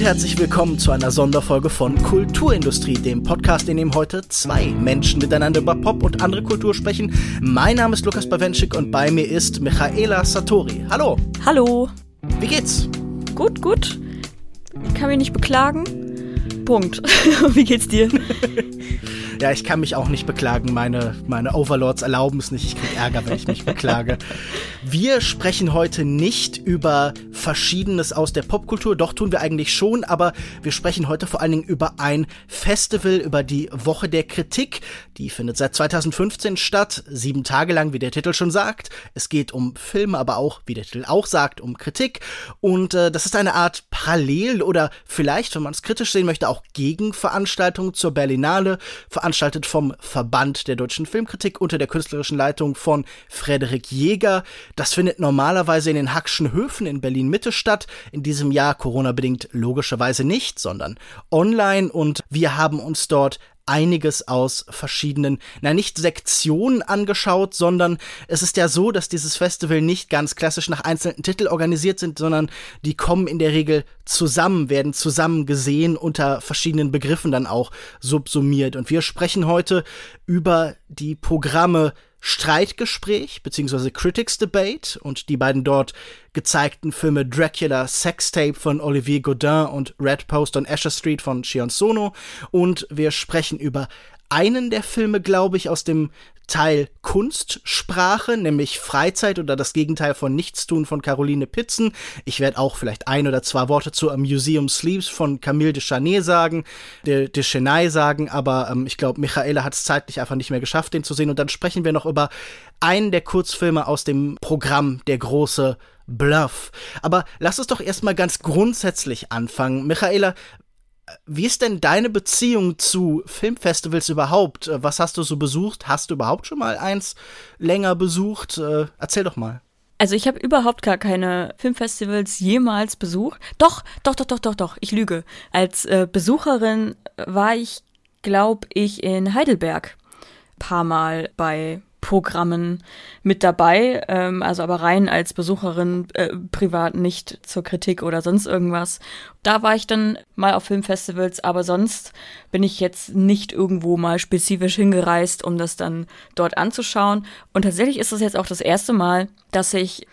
und herzlich willkommen zu einer Sonderfolge von Kulturindustrie, dem Podcast, in dem heute zwei Menschen miteinander über Pop und andere Kultur sprechen. Mein Name ist Lukas Bawenschik und bei mir ist Michaela Satori. Hallo. Hallo. Wie geht's? Gut, gut. Ich kann mich nicht beklagen. Punkt. Wie geht's dir? Ja, ich kann mich auch nicht beklagen. Meine, meine Overlords erlauben es nicht. Ich kriege Ärger, wenn ich mich beklage. Wir sprechen heute nicht über Verschiedenes aus der Popkultur. Doch tun wir eigentlich schon, aber wir sprechen heute vor allen Dingen über ein Festival, über die Woche der Kritik. Die findet seit 2015 statt. Sieben Tage lang, wie der Titel schon sagt. Es geht um Filme, aber auch, wie der Titel auch sagt, um Kritik. Und äh, das ist eine Art Parallel oder vielleicht, wenn man es kritisch sehen möchte, auch Gegenveranstaltung zur Berlinale. Veranstaltet vom Verband der deutschen Filmkritik unter der künstlerischen Leitung von Frederik Jäger. Das findet normalerweise in den Hackschen Höfen in Berlin Mitte statt. In diesem Jahr Corona-bedingt logischerweise nicht, sondern online. Und wir haben uns dort einiges aus verschiedenen, na nicht Sektionen angeschaut, sondern es ist ja so, dass dieses Festival nicht ganz klassisch nach einzelnen Titeln organisiert sind, sondern die kommen in der Regel zusammen, werden zusammen gesehen, unter verschiedenen Begriffen dann auch subsumiert. Und wir sprechen heute über die Programme Streitgespräch bzw. Critics Debate und die beiden dort gezeigten Filme Dracula Sextape von Olivier Godin und Red Post on Asher Street von Shion Sono und wir sprechen über einen der Filme, glaube ich, aus dem Teil Kunstsprache, nämlich Freizeit oder das Gegenteil von Nichtstun von Caroline Pitzen. Ich werde auch vielleicht ein oder zwei Worte zu Museum Sleeps von Camille de Chanet sagen, de, de Chennai sagen, aber ähm, ich glaube, Michaela hat es zeitlich einfach nicht mehr geschafft, den zu sehen. Und dann sprechen wir noch über einen der Kurzfilme aus dem Programm Der große Bluff. Aber lass uns doch erstmal ganz grundsätzlich anfangen. Michaela, wie ist denn deine Beziehung zu Filmfestivals überhaupt? Äh, was hast du so besucht? Hast du überhaupt schon mal eins länger besucht? Äh, erzähl doch mal. Also ich habe überhaupt gar keine Filmfestivals jemals besucht. Doch, doch, doch, doch, doch, doch. Ich lüge. Als äh, Besucherin war ich, glaube ich, in Heidelberg paar Mal bei Programmen mit dabei, ähm, also aber rein als Besucherin, äh, privat nicht zur Kritik oder sonst irgendwas. Da war ich dann mal auf Filmfestivals, aber sonst bin ich jetzt nicht irgendwo mal spezifisch hingereist, um das dann dort anzuschauen. Und tatsächlich ist das jetzt auch das erste Mal, dass ich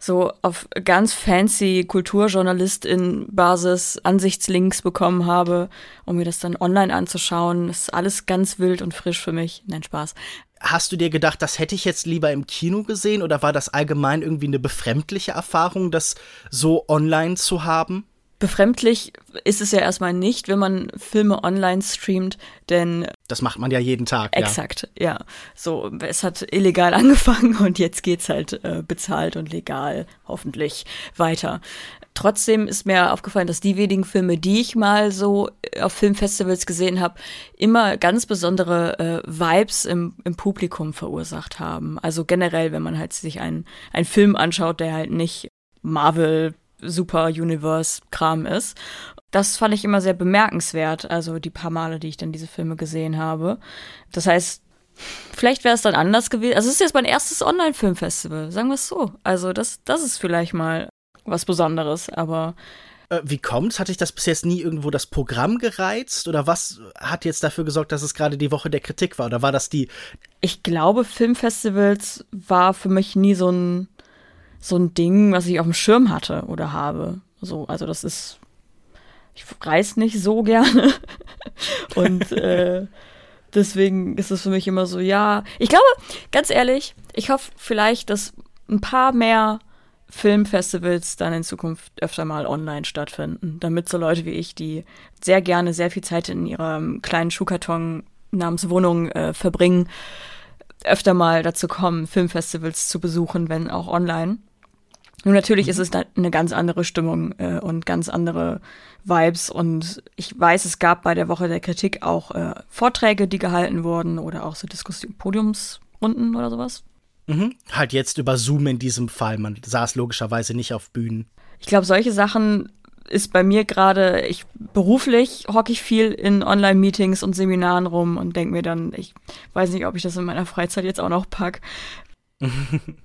so auf ganz fancy Kulturjournalistin-Basis Ansichtslinks bekommen habe, um mir das dann online anzuschauen. Das ist alles ganz wild und frisch für mich. Nein, Spaß. Hast du dir gedacht, das hätte ich jetzt lieber im Kino gesehen oder war das allgemein irgendwie eine befremdliche Erfahrung, das so online zu haben? Befremdlich ist es ja erstmal nicht, wenn man Filme online streamt, denn. Das macht man ja jeden Tag. Exakt, ja. ja. So, es hat illegal angefangen und jetzt geht's halt äh, bezahlt und legal, hoffentlich, weiter. Trotzdem ist mir aufgefallen, dass die wenigen Filme, die ich mal so äh, auf Filmfestivals gesehen habe, immer ganz besondere äh, Vibes im, im Publikum verursacht haben. Also generell, wenn man halt sich einen, einen Film anschaut, der halt nicht Marvel Super Universe Kram ist. Das fand ich immer sehr bemerkenswert, also die paar Male, die ich dann diese Filme gesehen habe. Das heißt, vielleicht wäre es dann anders gewesen. Also es ist jetzt mein erstes Online-Filmfestival, sagen wir es so. Also das, das ist vielleicht mal was Besonderes, aber. Äh, wie kommt's? Hatte ich das bis jetzt nie irgendwo das Programm gereizt? Oder was hat jetzt dafür gesorgt, dass es gerade die Woche der Kritik war? Oder war das die. Ich glaube, Filmfestivals war für mich nie so ein, so ein Ding, was ich auf dem Schirm hatte oder habe. So, also das ist. Ich reise nicht so gerne. Und äh, deswegen ist es für mich immer so, ja. Ich glaube, ganz ehrlich, ich hoffe vielleicht, dass ein paar mehr Filmfestivals dann in Zukunft öfter mal online stattfinden, damit so Leute wie ich, die sehr gerne sehr viel Zeit in ihrem kleinen Schuhkarton namens Wohnung äh, verbringen, öfter mal dazu kommen, Filmfestivals zu besuchen, wenn auch online. Nun natürlich mhm. ist es eine ganz andere Stimmung äh, und ganz andere Vibes und ich weiß, es gab bei der Woche der Kritik auch äh, Vorträge, die gehalten wurden oder auch so Diskussion Podiumsrunden oder sowas. Mhm. Halt jetzt über Zoom in diesem Fall. Man saß logischerweise nicht auf Bühnen. Ich glaube, solche Sachen ist bei mir gerade, ich beruflich hocke ich viel in Online-Meetings und Seminaren rum und denke mir dann, ich weiß nicht, ob ich das in meiner Freizeit jetzt auch noch pack.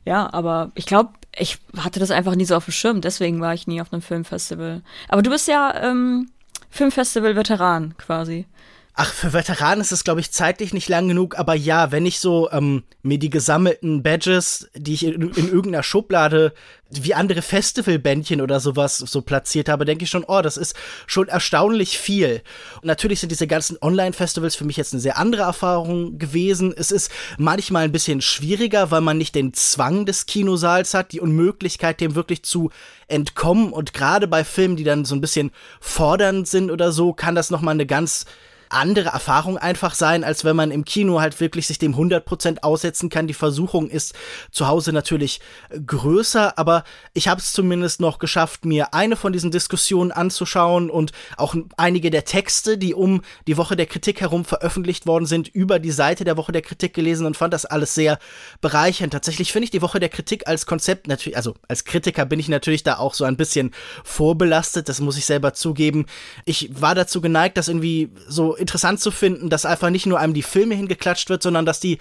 ja, aber ich glaube, ich hatte das einfach nie so auf dem Schirm, deswegen war ich nie auf einem Filmfestival. Aber du bist ja ähm, Filmfestival-Veteran quasi. Ach, für Veteranen ist es, glaube ich, zeitlich nicht lang genug, aber ja, wenn ich so ähm, mir die gesammelten Badges, die ich in, in irgendeiner Schublade wie andere Festivalbändchen oder sowas so platziert habe, denke ich schon, oh, das ist schon erstaunlich viel. Und natürlich sind diese ganzen Online-Festivals für mich jetzt eine sehr andere Erfahrung gewesen. Es ist manchmal ein bisschen schwieriger, weil man nicht den Zwang des Kinosaals hat, die Unmöglichkeit, dem wirklich zu entkommen. Und gerade bei Filmen, die dann so ein bisschen fordernd sind oder so, kann das nochmal eine ganz andere Erfahrung einfach sein, als wenn man im Kino halt wirklich sich dem 100% aussetzen kann. Die Versuchung ist zu Hause natürlich größer, aber ich habe es zumindest noch geschafft, mir eine von diesen Diskussionen anzuschauen und auch einige der Texte, die um die Woche der Kritik herum veröffentlicht worden sind, über die Seite der Woche der Kritik gelesen und fand das alles sehr bereichernd. Tatsächlich finde ich die Woche der Kritik als Konzept natürlich, also als Kritiker bin ich natürlich da auch so ein bisschen vorbelastet, das muss ich selber zugeben. Ich war dazu geneigt, das irgendwie so interessant zu finden, dass einfach nicht nur einem die Filme hingeklatscht wird, sondern dass die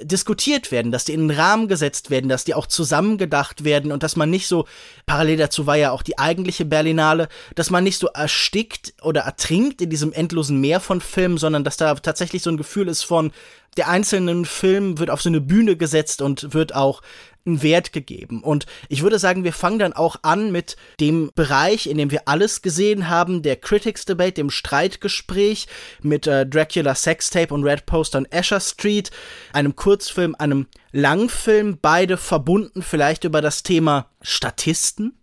diskutiert werden, dass die in den Rahmen gesetzt werden, dass die auch zusammengedacht werden und dass man nicht so, parallel dazu war ja auch die eigentliche Berlinale, dass man nicht so erstickt oder ertrinkt in diesem endlosen Meer von Filmen, sondern dass da tatsächlich so ein Gefühl ist von, der einzelnen Film wird auf so eine Bühne gesetzt und wird auch einen Wert gegeben. Und ich würde sagen, wir fangen dann auch an mit dem Bereich, in dem wir alles gesehen haben, der Critics Debate, dem Streitgespräch mit äh, Dracula Sextape und Red Poster on Asher Street, einem Kurzfilm, einem Langfilm, beide verbunden vielleicht über das Thema Statisten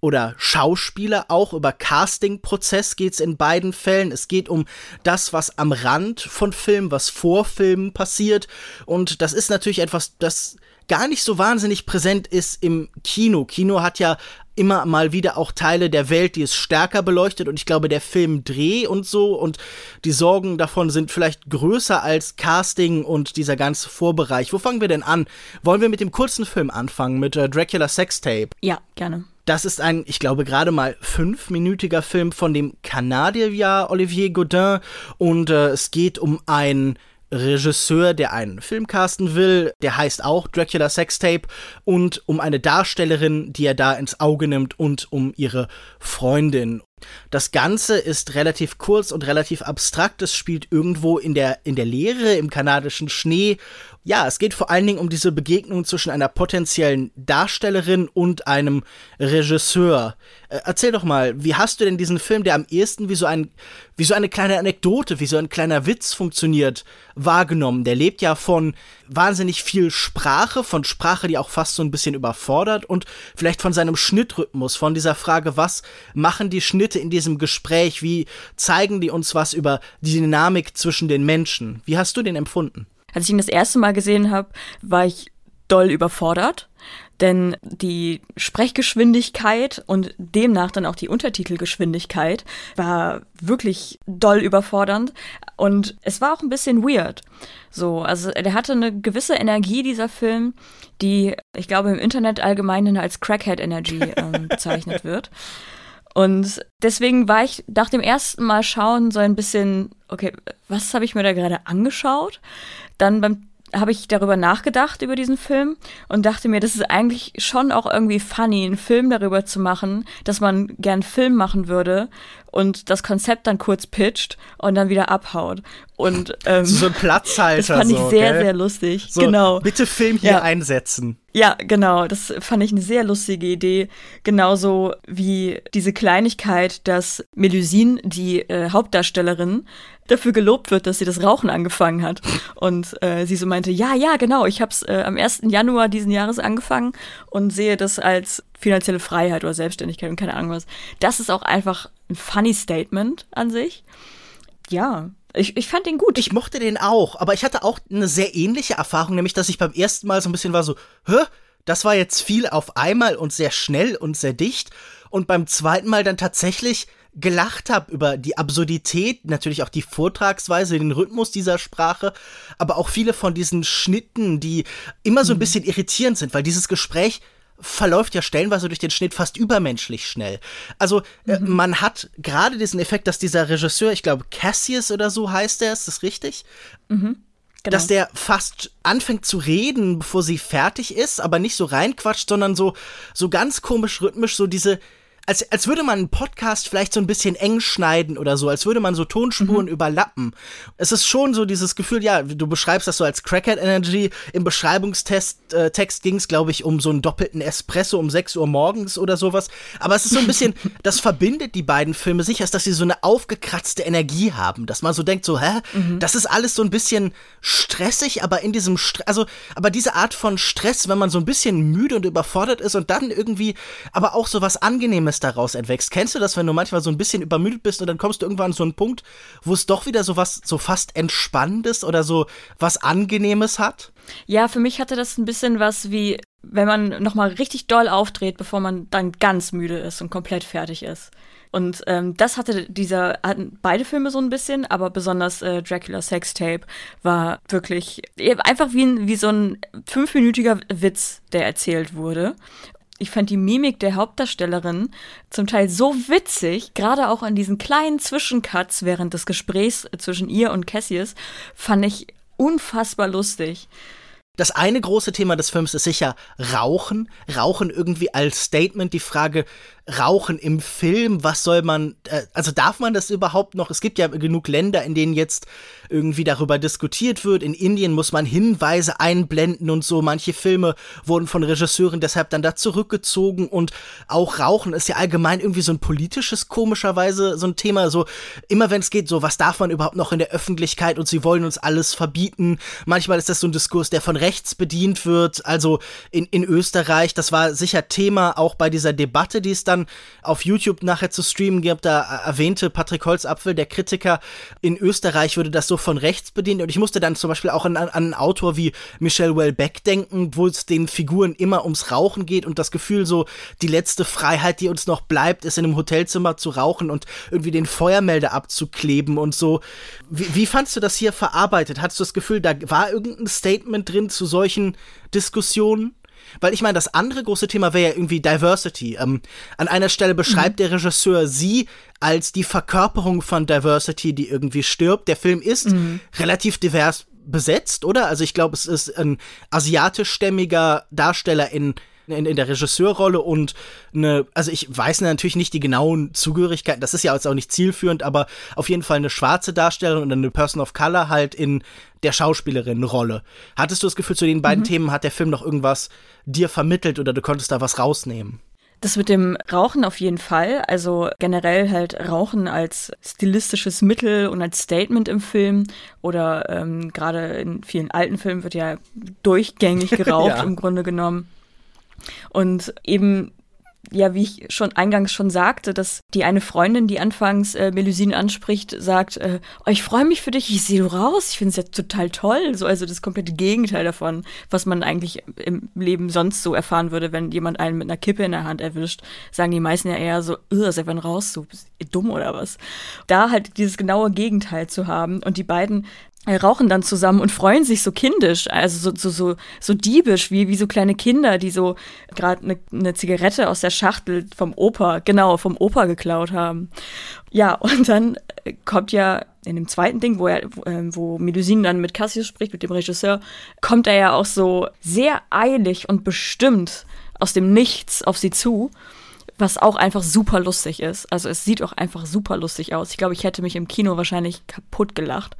oder Schauspieler, auch über Casting-Prozess geht's in beiden Fällen. Es geht um das, was am Rand von Filmen, was vor Filmen passiert. Und das ist natürlich etwas, das gar nicht so wahnsinnig präsent ist im Kino. Kino hat ja immer mal wieder auch Teile der Welt, die es stärker beleuchtet und ich glaube, der Film Dreh und so und die Sorgen davon sind vielleicht größer als Casting und dieser ganze Vorbereich. Wo fangen wir denn an? Wollen wir mit dem kurzen Film anfangen, mit äh, Dracula Sextape? Ja, gerne. Das ist ein, ich glaube, gerade mal fünfminütiger Film von dem Kanadier Olivier Godin und äh, es geht um ein Regisseur, der einen Film casten will, der heißt auch Dracula Sextape und um eine Darstellerin, die er da ins Auge nimmt und um ihre Freundin. Das Ganze ist relativ kurz und relativ abstrakt. Es spielt irgendwo in der, in der Leere, im kanadischen Schnee. Ja, es geht vor allen Dingen um diese Begegnung zwischen einer potenziellen Darstellerin und einem Regisseur. Äh, erzähl doch mal, wie hast du denn diesen Film, der am ehesten wie so ein, wie so eine kleine Anekdote, wie so ein kleiner Witz funktioniert, wahrgenommen? Der lebt ja von wahnsinnig viel Sprache, von Sprache, die auch fast so ein bisschen überfordert und vielleicht von seinem Schnittrhythmus, von dieser Frage, was machen die Schnitte in diesem Gespräch, wie zeigen die uns was über die Dynamik zwischen den Menschen? Wie hast du den empfunden? Als ich ihn das erste Mal gesehen habe, war ich doll überfordert denn die Sprechgeschwindigkeit und demnach dann auch die Untertitelgeschwindigkeit war wirklich doll überfordernd und es war auch ein bisschen weird. So, also der hatte eine gewisse Energie, dieser Film, die, ich glaube, im Internet allgemein als Crackhead Energy ähm, bezeichnet wird. Und deswegen war ich nach dem ersten Mal schauen so ein bisschen, okay, was habe ich mir da gerade angeschaut? Dann beim habe ich darüber nachgedacht, über diesen Film und dachte mir, das ist eigentlich schon auch irgendwie funny, einen Film darüber zu machen, dass man gern Film machen würde und das Konzept dann kurz pitcht und dann wieder abhaut. Und ähm, so ein Platzhalter. Das fand ich so, sehr, gell? sehr lustig. So, genau. Bitte Film hier Ja. einsetzen. Ja, genau. Das fand ich eine sehr lustige Idee. Genauso wie diese Kleinigkeit, dass Melusine, die äh, Hauptdarstellerin, dafür gelobt wird, dass sie das Rauchen angefangen hat. Und äh, sie so meinte, ja, ja, genau, ich habe es äh, am 1. Januar diesen Jahres angefangen und sehe das als finanzielle Freiheit oder Selbstständigkeit und keine Ahnung was. Das ist auch einfach ein funny Statement an sich. Ja, ich, ich fand den gut. Ich mochte den auch, aber ich hatte auch eine sehr ähnliche Erfahrung, nämlich dass ich beim ersten Mal so ein bisschen war so, hä? Das war jetzt viel auf einmal und sehr schnell und sehr dicht. Und beim zweiten Mal dann tatsächlich gelacht habe über die Absurdität, natürlich auch die Vortragsweise, den Rhythmus dieser Sprache, aber auch viele von diesen Schnitten, die immer so ein bisschen irritierend sind, weil dieses Gespräch verläuft ja stellenweise durch den Schnitt fast übermenschlich schnell. Also äh, man hat gerade diesen Effekt, dass dieser Regisseur, ich glaube Cassius oder so heißt er, ist das richtig? Genau. Dass der fast anfängt zu reden, bevor sie fertig ist, aber nicht so reinquatscht, sondern so, so ganz komisch rhythmisch so diese, als, als würde man einen Podcast vielleicht so ein bisschen eng schneiden oder so, als würde man so Tonspuren mhm. überlappen. Es ist schon so dieses Gefühl, ja, du beschreibst das so als Crackhead Energy. Im Beschreibungstext äh, Text ging es, glaube ich, um so einen doppelten Espresso um 6 Uhr morgens oder sowas. Aber es ist so ein bisschen, das verbindet die beiden Filme sicher, ist, dass sie so eine aufgekratzte Energie haben, dass man so denkt, so, hä, mhm. das ist alles so ein bisschen stressig, aber in diesem Stress, also, aber diese Art von Stress, wenn man so ein bisschen müde und überfordert ist und dann irgendwie, aber auch so was Angenehmes Angenehmes daraus entwächst. Kennst du das, wenn du manchmal so ein bisschen übermüdet bist und dann kommst du irgendwann an so einen Punkt, wo es doch wieder so was so fast Entspannendes oder so was Angenehmes hat? Ja, für mich hatte das ein bisschen was wie, wenn man nochmal richtig doll aufdreht, bevor man dann ganz müde ist und komplett fertig ist. Und ähm, das hatte dieser, hatten beide Filme so ein bisschen, aber besonders äh, Dracula Sextape war wirklich einfach wie, ein, wie so ein fünfminütiger Witz, der erzählt wurde ich fand die Mimik der Hauptdarstellerin zum Teil so witzig, gerade auch an diesen kleinen Zwischencuts während des Gesprächs zwischen ihr und Cassius, fand ich unfassbar lustig. Das eine große Thema des Films ist sicher Rauchen. Rauchen irgendwie als Statement. Die Frage, Rauchen im Film, was soll man, äh, also darf man das überhaupt noch? Es gibt ja genug Länder, in denen jetzt irgendwie darüber diskutiert wird. In Indien muss man Hinweise einblenden und so. Manche Filme wurden von Regisseuren deshalb dann da zurückgezogen und auch Rauchen ist ja allgemein irgendwie so ein politisches, komischerweise so ein Thema. So immer wenn es geht, so was darf man überhaupt noch in der Öffentlichkeit und sie wollen uns alles verbieten. Manchmal ist das so ein Diskurs, der von rechts bedient wird. Also in, in Österreich, das war sicher Thema auch bei dieser Debatte, die es dann auf YouTube nachher zu streamen gibt. Da erwähnte Patrick Holzapfel, der Kritiker, in Österreich würde das so von rechts bedient. Und ich musste dann zum Beispiel auch an, an einen Autor wie Michel Welbeck denken, wo es den Figuren immer ums Rauchen geht und das Gefühl so, die letzte Freiheit, die uns noch bleibt, ist in einem Hotelzimmer zu rauchen und irgendwie den Feuermelder abzukleben und so. Wie, wie fandst du das hier verarbeitet? Hattest du das Gefühl, da war irgendein Statement drin zu solchen Diskussionen? Weil ich meine, das andere große Thema wäre ja irgendwie Diversity. Ähm, an einer Stelle beschreibt mhm. der Regisseur sie als die Verkörperung von Diversity, die irgendwie stirbt. Der Film ist mhm. relativ divers besetzt, oder? Also ich glaube, es ist ein asiatischstämmiger Darsteller in in, in der Regisseurrolle und eine, also ich weiß natürlich nicht die genauen Zugehörigkeiten, das ist ja jetzt auch nicht zielführend, aber auf jeden Fall eine schwarze Darstellerin und eine Person of Color halt in der Schauspielerin-Rolle. Hattest du das Gefühl, zu den beiden mhm. Themen hat der Film noch irgendwas dir vermittelt oder du konntest da was rausnehmen? Das mit dem Rauchen auf jeden Fall. Also generell halt Rauchen als stilistisches Mittel und als Statement im Film. Oder ähm, gerade in vielen alten Filmen wird ja durchgängig geraucht ja. im Grunde genommen. Und eben ja, wie ich schon eingangs schon sagte, dass die eine Freundin, die anfangs äh, Melusine anspricht, sagt, äh, oh, ich freue mich für dich, ich sehe du raus, ich finde es ja total toll. So, also das komplette Gegenteil davon, was man eigentlich im Leben sonst so erfahren würde, wenn jemand einen mit einer Kippe in der Hand erwischt, sagen die meisten ja eher so, ist wann raus, so bist dumm oder was. Da halt dieses genaue Gegenteil zu haben und die beiden rauchen dann zusammen und freuen sich so kindisch, also so, so, so, so diebisch, wie, wie so kleine Kinder, die so gerade eine ne Zigarette aus der Schachtel vom Opa, genau, vom Opa geklaut haben. Ja, und dann äh, kommt ja in dem zweiten Ding, wo er, wo, äh, wo Melusine dann mit Cassius spricht, mit dem Regisseur, kommt er ja auch so sehr eilig und bestimmt aus dem Nichts auf sie zu was auch einfach super lustig ist. Also es sieht auch einfach super lustig aus. Ich glaube, ich hätte mich im Kino wahrscheinlich kaputt gelacht,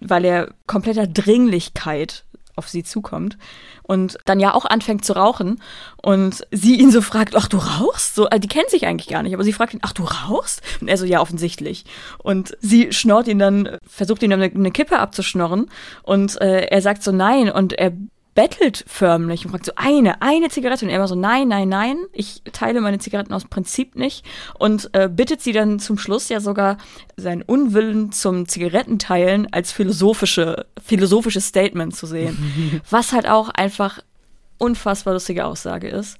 weil er kompletter Dringlichkeit auf sie zukommt und dann ja auch anfängt zu rauchen und sie ihn so fragt, ach du rauchst? So, also die kennt sich eigentlich gar nicht, aber sie fragt ihn, ach du rauchst? Und er so, ja offensichtlich. Und sie schnorrt ihn dann, versucht ihn dann eine, eine Kippe abzuschnorren und äh, er sagt so nein und er bettelt förmlich und fragt so eine, eine Zigarette. Und er immer so, nein, nein, nein, ich teile meine Zigaretten aus Prinzip nicht. Und äh, bittet sie dann zum Schluss ja sogar seinen Unwillen zum Zigarettenteilen als philosophische, philosophisches Statement zu sehen. was halt auch einfach unfassbar lustige Aussage ist.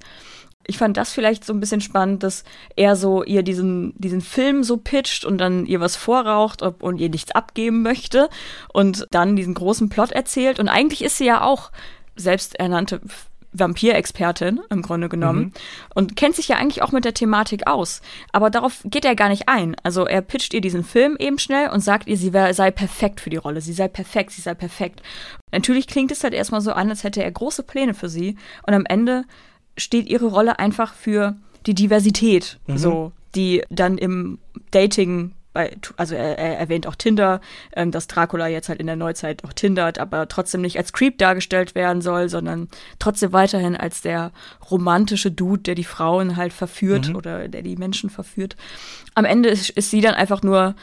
Ich fand das vielleicht so ein bisschen spannend, dass er so ihr diesen, diesen Film so pitcht und dann ihr was vorraucht und ihr nichts abgeben möchte und dann diesen großen Plot erzählt. Und eigentlich ist sie ja auch selbsternannte Vampirexpertin im Grunde genommen mhm. und kennt sich ja eigentlich auch mit der Thematik aus. Aber darauf geht er gar nicht ein. Also er pitcht ihr diesen Film eben schnell und sagt ihr, sie wär, sei perfekt für die Rolle, sie sei perfekt, sie sei perfekt. Natürlich klingt es halt erstmal so an, als hätte er große Pläne für sie und am Ende steht ihre Rolle einfach für die Diversität, mhm. so, die dann im Dating bei, also er, er, erwähnt auch Tinder, ähm, dass Dracula jetzt halt in der Neuzeit auch tindert, aber trotzdem nicht als Creep dargestellt werden soll, sondern trotzdem weiterhin als der romantische Dude, der die Frauen halt verführt mhm. oder der die Menschen verführt. Am Ende ist, ist sie dann einfach nur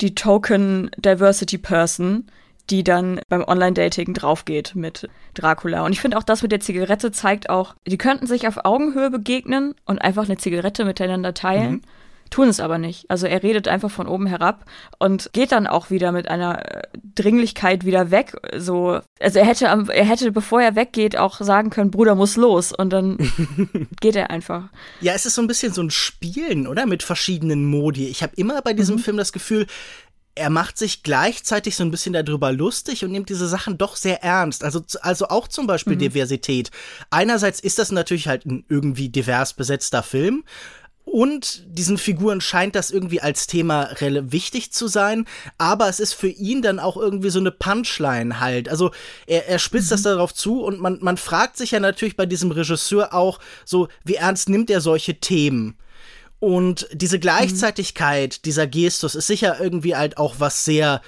die Token Diversity Person, die dann beim Online-Dating draufgeht mit Dracula. Und ich finde auch das mit der Zigarette zeigt auch, die könnten sich auf Augenhöhe begegnen und einfach eine Zigarette miteinander teilen. Mhm tun es aber nicht. Also er redet einfach von oben herab und geht dann auch wieder mit einer äh, Dringlichkeit wieder weg. So, also er hätte, er hätte, bevor er weggeht, auch sagen können, Bruder muss los und dann geht er einfach. Ja, es ist so ein bisschen so ein Spielen, oder? Mit verschiedenen Modi. Ich habe immer bei diesem mhm. Film das Gefühl, er macht sich gleichzeitig so ein bisschen darüber lustig und nimmt diese Sachen doch sehr ernst. Also, also auch zum Beispiel mhm. Diversität. Einerseits ist das natürlich halt ein irgendwie divers besetzter Film. Und diesen Figuren scheint das irgendwie als Thema wichtig zu sein, aber es ist für ihn dann auch irgendwie so eine Punchline halt. Also er, er spitzt mhm. das darauf zu und man, man fragt sich ja natürlich bei diesem Regisseur auch so, wie ernst nimmt er solche Themen? Und diese Gleichzeitigkeit, mhm. dieser Gestus ist sicher irgendwie halt auch was sehr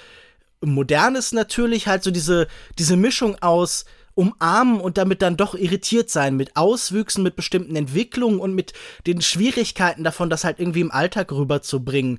Modernes natürlich, halt so diese, diese Mischung aus umarmen und damit dann doch irritiert sein mit Auswüchsen, mit bestimmten Entwicklungen und mit den Schwierigkeiten davon, das halt irgendwie im Alltag rüberzubringen.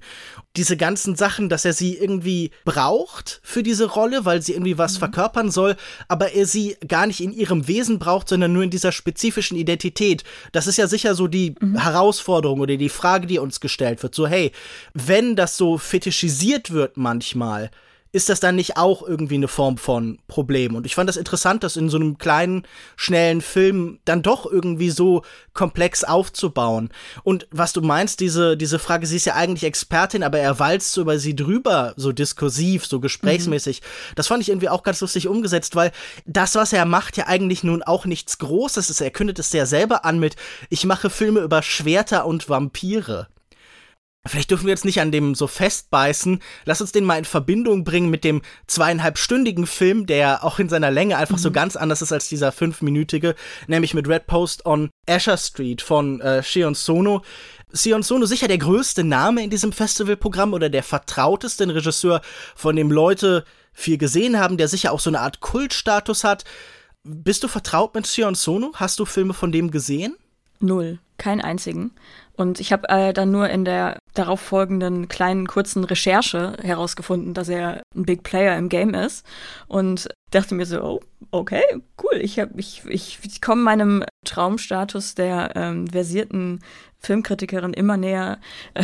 Diese ganzen Sachen, dass er sie irgendwie braucht für diese Rolle, weil sie irgendwie was mhm. verkörpern soll, aber er sie gar nicht in ihrem Wesen braucht, sondern nur in dieser spezifischen Identität. Das ist ja sicher so die mhm. Herausforderung oder die Frage, die uns gestellt wird. So, hey, wenn das so fetischisiert wird manchmal, ist das dann nicht auch irgendwie eine Form von Problem? Und ich fand das interessant, das in so einem kleinen, schnellen Film dann doch irgendwie so komplex aufzubauen. Und was du meinst, diese, diese Frage, sie ist ja eigentlich Expertin, aber er walzt so über sie drüber, so diskursiv, so gesprächsmäßig. Mhm. Das fand ich irgendwie auch ganz lustig umgesetzt, weil das, was er macht, ja eigentlich nun auch nichts Großes ist. Er kündet es ja selber an mit, ich mache Filme über Schwerter und Vampire. Vielleicht dürfen wir jetzt nicht an dem so festbeißen. Lass uns den mal in Verbindung bringen mit dem zweieinhalbstündigen Film, der auch in seiner Länge einfach mhm. so ganz anders ist als dieser fünfminütige, nämlich mit Red Post on Asher Street von äh, Shion Sono. Sion Sono sicher der größte Name in diesem Festivalprogramm oder der vertrauteste Regisseur, von dem Leute viel gesehen haben, der sicher auch so eine Art Kultstatus hat. Bist du vertraut mit Sion Sono? Hast du Filme von dem gesehen? Null, keinen einzigen. Und ich habe äh, dann nur in der darauf folgenden kleinen kurzen Recherche herausgefunden, dass er ein Big Player im Game ist und dachte mir so, oh, okay, cool, ich hab, ich, ich, ich komme meinem Traumstatus der ähm, versierten Filmkritikerin immer näher.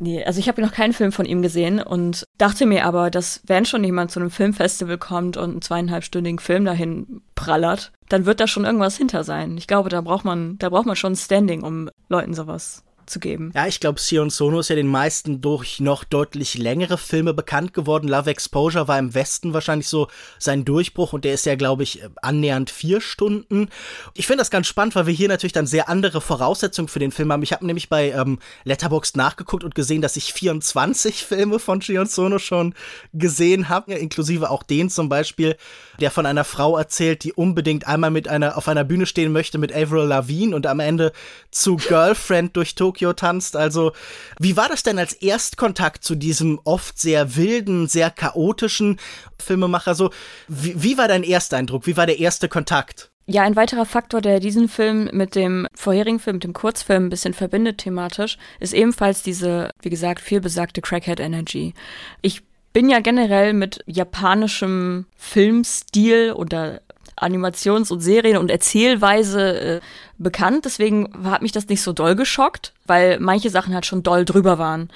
Nee, also ich habe noch keinen Film von ihm gesehen und dachte mir aber, dass wenn schon jemand zu einem Filmfestival kommt und einen zweieinhalbstündigen Film dahin prallert, dann wird da schon irgendwas hinter sein. Ich glaube, da braucht man, da braucht man schon Standing, um Leuten sowas zu geben. Ja, ich glaube, Sion Sono ist ja den meisten durch noch deutlich längere Filme bekannt geworden. Love Exposure war im Westen wahrscheinlich so sein Durchbruch und der ist ja, glaube ich, annähernd vier Stunden. Ich finde das ganz spannend, weil wir hier natürlich dann sehr andere Voraussetzungen für den Film haben. Ich habe nämlich bei ähm, Letterboxd nachgeguckt und gesehen, dass ich 24 Filme von Sion Sono schon gesehen habe, inklusive auch den zum Beispiel, der von einer Frau erzählt, die unbedingt einmal mit einer auf einer Bühne stehen möchte mit Avril Lavigne und am Ende zu Girlfriend durch Tokio Tokio tanzt. Also, wie war das denn als Erstkontakt zu diesem oft sehr wilden, sehr chaotischen Filmemacher? So, wie, wie war dein Ersteindruck? Wie war der erste Kontakt? Ja, ein weiterer Faktor, der diesen Film mit dem vorherigen Film, mit dem Kurzfilm ein bisschen verbindet thematisch, ist ebenfalls diese, wie gesagt, vielbesagte Crackhead Energy. Ich bin ja generell mit japanischem Filmstil oder Animations- und Serien- und Erzählweise äh, bekannt. Deswegen hat mich das nicht so doll geschockt, weil manche Sachen halt schon doll drüber waren.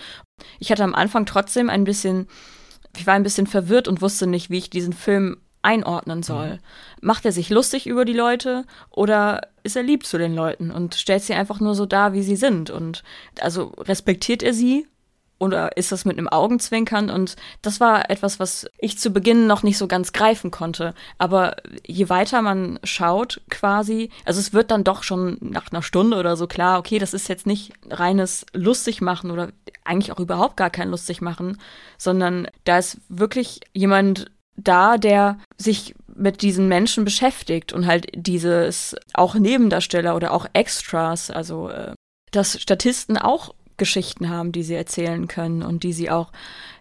Ich hatte am Anfang trotzdem ein bisschen, ich war ein bisschen verwirrt und wusste nicht, wie ich diesen Film einordnen soll. Mhm. Macht er sich lustig über die Leute oder ist er lieb zu den Leuten und stellt sie einfach nur so dar, wie sie sind? Und also respektiert er sie oder ist das mit einem Augenzwinkern? Und das war etwas, was ich zu Beginn noch nicht so ganz greifen konnte. Aber je weiter man schaut, quasi, also es wird dann doch schon nach einer Stunde oder so klar, okay, das ist jetzt nicht reines lustig machen oder eigentlich auch überhaupt gar kein lustig machen, sondern da ist wirklich jemand da, der sich mit diesen Menschen beschäftigt und halt dieses auch Nebendarsteller oder auch Extras, also äh, dass Statisten auch Geschichten haben, die sie erzählen können und die sie auch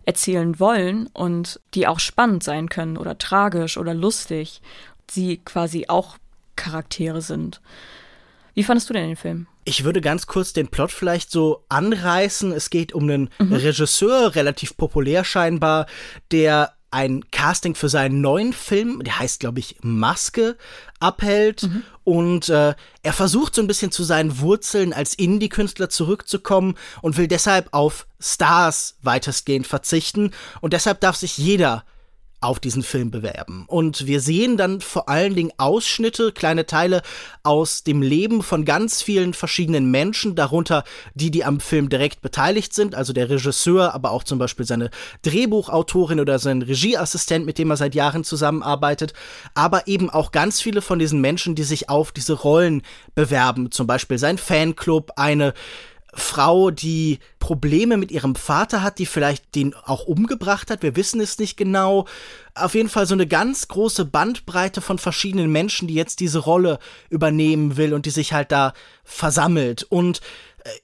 erzählen wollen und die auch spannend sein können oder tragisch oder lustig, sie quasi auch Charaktere sind. Wie fandest du denn den Film? Ich würde ganz kurz den Plot vielleicht so anreißen. Es geht um einen mhm. Regisseur, relativ populär scheinbar, der ein Casting für seinen neuen Film, der heißt, glaube ich, Maske, abhält. Mhm. Und äh, er versucht so ein bisschen zu seinen Wurzeln als Indie-Künstler zurückzukommen und will deshalb auf Stars weitestgehend verzichten. Und deshalb darf sich jeder auf diesen Film bewerben. Und wir sehen dann vor allen Dingen Ausschnitte, kleine Teile aus dem Leben von ganz vielen verschiedenen Menschen, darunter die, die am Film direkt beteiligt sind, also der Regisseur, aber auch zum Beispiel seine Drehbuchautorin oder sein Regieassistent, mit dem er seit Jahren zusammenarbeitet, aber eben auch ganz viele von diesen Menschen, die sich auf diese Rollen bewerben, zum Beispiel sein Fanclub, eine Frau, die Probleme mit ihrem Vater hat, die vielleicht den auch umgebracht hat. Wir wissen es nicht genau. Auf jeden Fall so eine ganz große Bandbreite von verschiedenen Menschen, die jetzt diese Rolle übernehmen will und die sich halt da versammelt. Und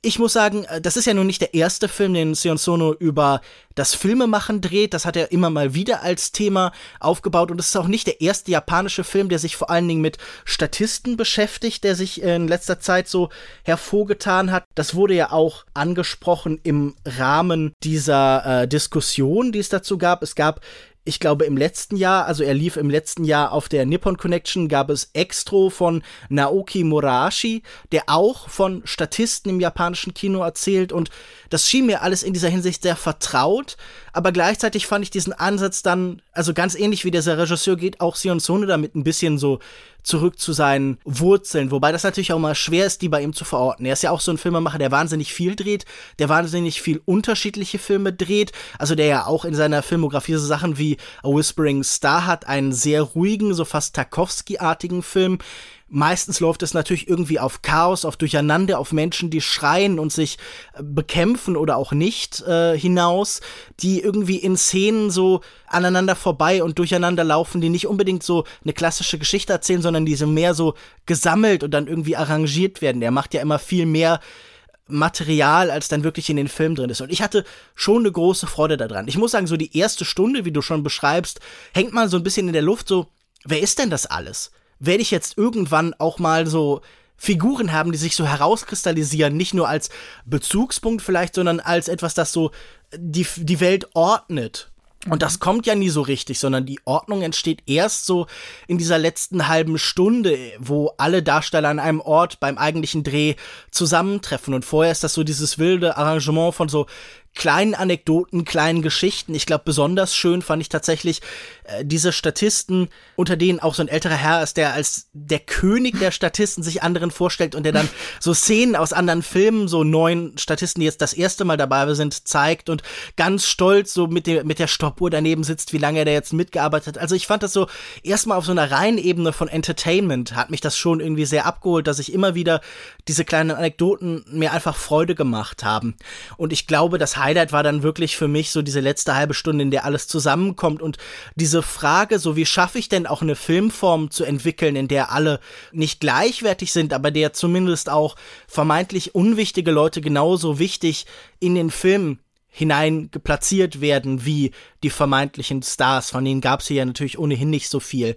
ich muss sagen, äh, das ist ja nun nicht der erste Film, den Sion Sono über das Filmemachen dreht. Das hat er immer mal wieder als Thema aufgebaut. Und es ist auch nicht der erste japanische Film, der sich vor allen Dingen mit Statisten beschäftigt, der sich in letzter Zeit so hervorgetan hat. Das wurde ja auch angesprochen im Rahmen dieser äh, Diskussion, die es dazu gab. Es gab ich glaube, im letzten Jahr, also er lief im letzten Jahr auf der Nippon Connection, gab es Extro von Naoki Murashi, der auch von Statisten im japanischen Kino erzählt. Und das schien mir alles in dieser Hinsicht sehr vertraut, aber gleichzeitig fand ich diesen Ansatz dann, also ganz ähnlich wie dieser Regisseur geht auch Sion Sono damit ein bisschen so zurück zu seinen Wurzeln, wobei das natürlich auch mal schwer ist, die bei ihm zu verorten. Er ist ja auch so ein Filmemacher, der wahnsinnig viel dreht, der wahnsinnig viel unterschiedliche Filme dreht, also der ja auch in seiner Filmografie so Sachen wie A Whispering Star hat, einen sehr ruhigen, so fast Tarkovsky-artigen Film, Meistens läuft es natürlich irgendwie auf Chaos, auf Durcheinander, auf Menschen, die schreien und sich äh, bekämpfen oder auch nicht äh, hinaus, die irgendwie in Szenen so aneinander vorbei und durcheinander laufen, die nicht unbedingt so eine klassische Geschichte erzählen, sondern die so mehr so gesammelt und dann irgendwie arrangiert werden. Er macht ja immer viel mehr Material, als dann wirklich in den Film drin ist. Und ich hatte schon eine große Freude daran. Ich muss sagen, so die erste Stunde, wie du schon beschreibst, hängt mal so ein bisschen in der Luft so, wer ist denn das alles? Werde ich jetzt irgendwann auch mal so Figuren haben, die sich so herauskristallisieren, nicht nur als Bezugspunkt vielleicht, sondern als etwas, das so die, die Welt ordnet. Und das kommt ja nie so richtig, sondern die Ordnung entsteht erst so in dieser letzten halben Stunde, wo alle Darsteller an einem Ort beim eigentlichen Dreh zusammentreffen. Und vorher ist das so dieses wilde Arrangement von so kleinen Anekdoten, kleinen Geschichten. Ich glaube, besonders schön fand ich tatsächlich äh, diese Statisten, unter denen auch so ein älterer Herr ist, der als der König der Statisten sich anderen vorstellt und der dann so Szenen aus anderen Filmen, so neuen Statisten, die jetzt das erste Mal dabei sind, zeigt und ganz stolz so mit, der mit der Stoppuhr daneben sitzt, wie lange er da jetzt mitgearbeitet hat. Also ich fand das so erstmal auf so einer reinen Ebene von Entertainment hat mich das schon irgendwie sehr abgeholt, dass ich immer wieder diese kleinen Anekdoten mir einfach Freude gemacht haben. Und ich glaube, das heißt, Highlight war dann wirklich für mich so diese letzte halbe Stunde, in der alles zusammenkommt und diese Frage, so wie schaffe ich denn auch eine Filmform zu entwickeln, in der alle nicht gleichwertig sind, aber der zumindest auch vermeintlich unwichtige Leute genauso wichtig in den Film hinein platziert werden wie die vermeintlichen Stars, von denen gab es hier ja natürlich ohnehin nicht so viel.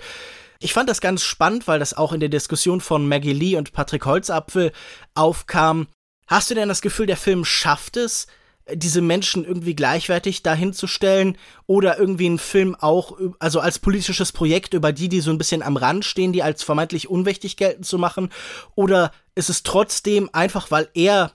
Ich fand das ganz spannend, weil das auch in der Diskussion von Maggie Lee und Patrick Holzapfel aufkam. Hast du denn das Gefühl, der Film schafft es, diese Menschen irgendwie gleichwertig dahinzustellen oder irgendwie einen Film auch, also als politisches Projekt über die, die so ein bisschen am Rand stehen, die als vermeintlich unwichtig geltend zu machen? Oder ist es trotzdem einfach, weil er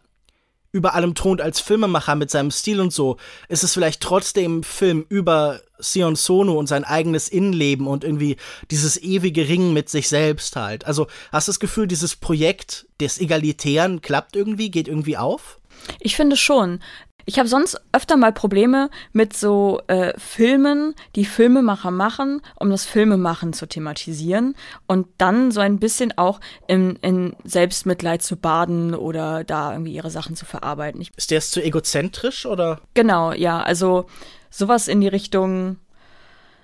über allem thront als Filmemacher mit seinem Stil und so, ist es vielleicht trotzdem ein Film über Sion Sono und sein eigenes Innenleben und irgendwie dieses ewige Ringen mit sich selbst halt. Also hast du das Gefühl, dieses Projekt des Egalitären klappt irgendwie, geht irgendwie auf? Ich finde schon Ich habe sonst öfter mal Probleme mit so äh, Filmen, die Filmemacher machen, um das Filmemachen zu thematisieren und dann so ein bisschen auch in, in Selbstmitleid zu baden oder da irgendwie ihre Sachen zu verarbeiten. Ich, Ist der jetzt zu egozentrisch oder? genau, ja, also sowas in die Richtung.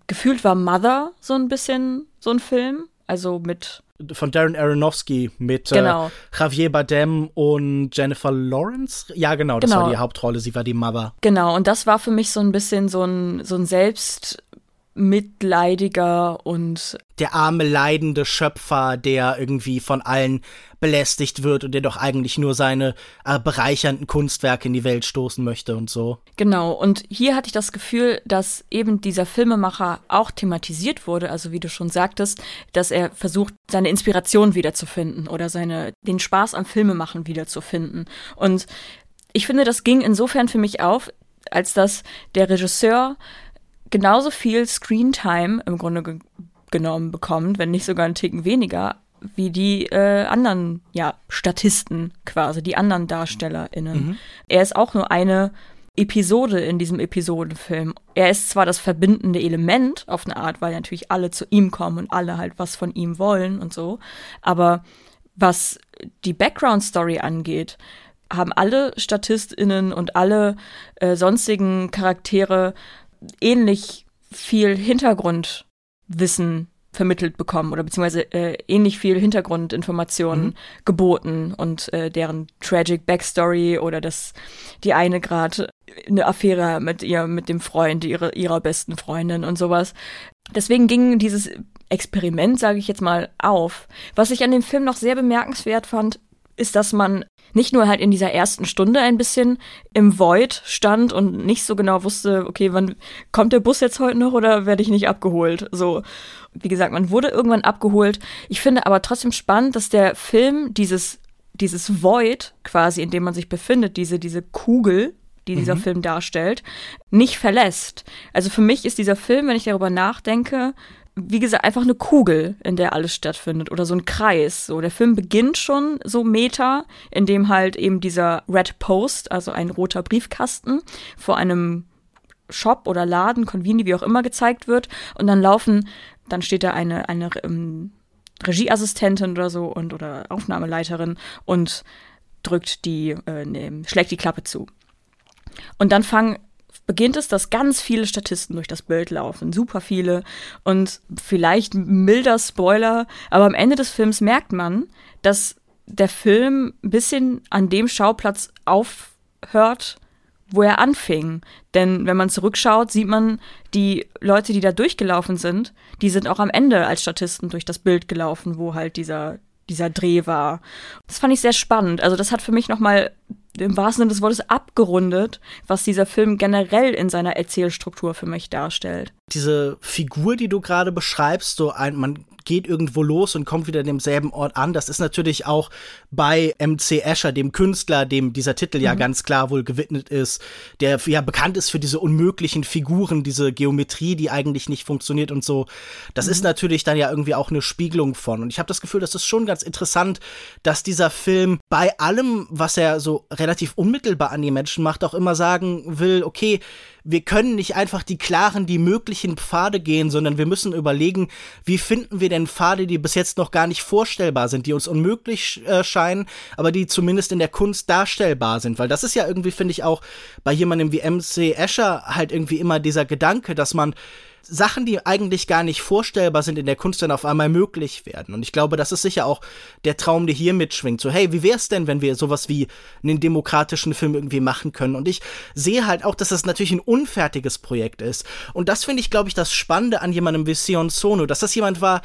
Gefühlt war Mother so ein bisschen so ein Film, also mit Von Darren Aronofsky mit Genau. äh, Javier Bardem und Jennifer Lawrence? Ja, genau, das Genau. war die Hauptrolle. Sie war die Mother. Genau, und das war für mich so ein bisschen so ein, so ein selbstmitleidiger und Der arme, leidende Schöpfer, der irgendwie von allen belästigt wird und der doch eigentlich nur seine äh, bereichernden Kunstwerke in die Welt stoßen möchte und so. genau. Und hier hatte ich das Gefühl, dass eben dieser Filmemacher auch thematisiert wurde, also wie du schon sagtest, dass er versucht, seine Inspiration wiederzufinden oder seine, den Spaß am Filmemachen wiederzufinden. Und ich finde, das ging insofern für mich auf, als dass der Regisseur genauso viel Screentime im Grunde ge genommen bekommt, wenn nicht sogar einen Ticken weniger, wie die äh, anderen, ja, Statisten quasi, die anderen DarstellerInnen. Er ist auch nur eine Episode in diesem Episodenfilm. Er ist zwar das verbindende Element auf eine Art, weil natürlich alle zu ihm kommen und alle halt was von ihm wollen und so, aber was die Background-Story angeht, haben alle StatistInnen und alle äh, sonstigen Charaktere ähnlich viel Hintergrundwissen vermittelt bekommen oder beziehungsweise äh, ähnlich viel Hintergrundinformationen geboten und äh, deren tragic Backstory oder dass die eine gerade eine Affäre mit ihr mit dem Freund ihrer ihrer besten Freundin und sowas. Deswegen ging dieses Experiment, sage ich jetzt mal, auf. Was ich an dem Film noch sehr bemerkenswert fand, ist, dass man nicht nur halt in dieser ersten Stunde ein bisschen im Void stand und nicht so genau wusste, okay, wann kommt der Bus jetzt heute noch oder werde ich nicht abgeholt? So, wie gesagt, man wurde irgendwann abgeholt. Ich finde aber trotzdem spannend, dass der Film dieses, dieses Void quasi, in dem man sich befindet, diese, diese Kugel, die dieser Film darstellt, nicht verlässt. Also für mich ist dieser Film, wenn ich darüber nachdenke, wie gesagt, einfach eine Kugel, in der alles stattfindet oder so ein Kreis. So, der Film beginnt schon so meta, in dem halt eben dieser Red Post, also ein roter Briefkasten, vor einem Shop oder Laden, Convini, wie auch immer gezeigt wird. Und dann laufen, dann steht da eine, eine ähm, Regieassistentin oder so und oder Aufnahmeleiterin und drückt die, äh, ne, schlägt die Klappe zu. Und dann fangen, beginnt es, dass ganz viele Statisten durch das Bild laufen, super viele. Und vielleicht milder Spoiler, aber am Ende des Films merkt man, dass der Film ein bisschen an dem Schauplatz aufhört, wo er anfing. Denn wenn man zurückschaut, sieht man, die Leute, die da durchgelaufen sind, die sind auch am Ende als Statisten durch das Bild gelaufen, wo halt dieser, dieser Dreh war. Das fand ich sehr spannend. Also das hat für mich nochmal im wahrsten Sinne des Wortes abgerundet, was dieser Film generell in seiner Erzählstruktur für mich darstellt. Diese Figur, die du gerade beschreibst, so ein, man geht irgendwo los und kommt wieder an demselben Ort an. Das ist natürlich auch bei MC Escher, dem Künstler, dem dieser Titel ja ganz klar wohl gewidmet ist, der ja bekannt ist für diese unmöglichen Figuren, diese Geometrie, die eigentlich nicht funktioniert und so. Das ist natürlich dann ja irgendwie auch eine Spiegelung von. Und ich habe das Gefühl, das ist schon ganz interessant, dass dieser Film bei allem, was er so relativ unmittelbar an die Menschen macht, auch immer sagen will, okay, wir können nicht einfach die klaren, die möglichen Pfade gehen, sondern wir müssen überlegen, wie finden wir denn Pfade, die bis jetzt noch gar nicht vorstellbar sind, die uns unmöglich äh, scheinen, aber die zumindest in der Kunst darstellbar sind. Weil das ist ja irgendwie, finde ich, auch bei jemandem wie MC Escher halt irgendwie immer dieser Gedanke, dass man Sachen, die eigentlich gar nicht vorstellbar sind in der Kunst, dann auf einmal möglich werden. Und ich glaube, das ist sicher auch der Traum, der hier mitschwingt. So, hey, wie wär's denn, wenn wir sowas wie einen demokratischen Film irgendwie machen können? Und ich sehe halt auch, dass das natürlich ein unfertiges Projekt ist. Und das finde ich, glaube ich, das Spannende an jemandem wie Sion Sono, dass das jemand war,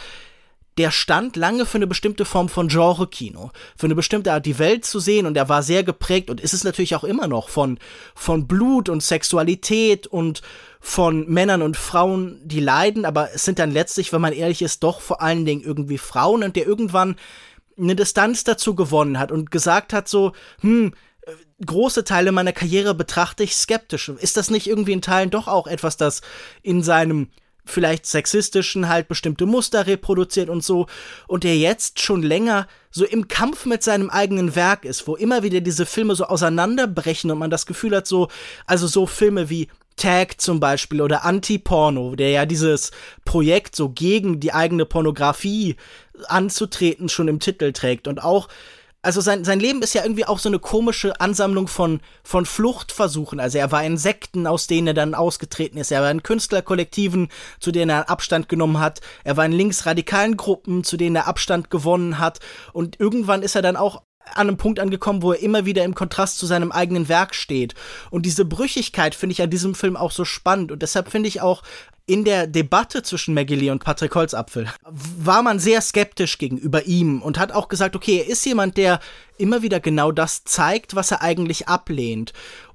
der stand lange für eine bestimmte Form von Genre-Kino, für eine bestimmte Art, die Welt zu sehen, und er war sehr geprägt und ist es natürlich auch immer noch von, von Blut und Sexualität und von Männern und Frauen, die leiden, aber es sind dann letztlich, wenn man ehrlich ist, doch vor allen Dingen irgendwie Frauen und der irgendwann eine Distanz dazu gewonnen hat und gesagt hat so, hm, große Teile meiner Karriere betrachte ich skeptisch. Ist das nicht irgendwie in Teilen doch auch etwas, das in seinem vielleicht sexistischen halt bestimmte Muster reproduziert und so. Und der jetzt schon länger so im Kampf mit seinem eigenen Werk ist, wo immer wieder diese Filme so auseinanderbrechen und man das Gefühl hat so, also so Filme wie Tag zum Beispiel oder Anti-Porno, der ja dieses Projekt so gegen die eigene Pornografie anzutreten schon im Titel trägt und auch also sein, sein Leben ist ja irgendwie auch so eine komische Ansammlung von, von Fluchtversuchen. Also er war in Sekten, aus denen er dann ausgetreten ist. Er war in Künstlerkollektiven, zu denen er Abstand genommen hat. Er war in linksradikalen Gruppen, zu denen er Abstand gewonnen hat. Und irgendwann ist er dann auch an einem Punkt angekommen, wo er immer wieder im Kontrast zu seinem eigenen Werk steht. Und diese Brüchigkeit finde ich an diesem Film auch so spannend. Und deshalb finde ich auch in der Debatte zwischen Maggie Lee und Patrick Holzapfel war man sehr skeptisch gegenüber ihm und hat auch gesagt, okay, er ist jemand, der immer wieder genau das zeigt, was er eigentlich ablehnt.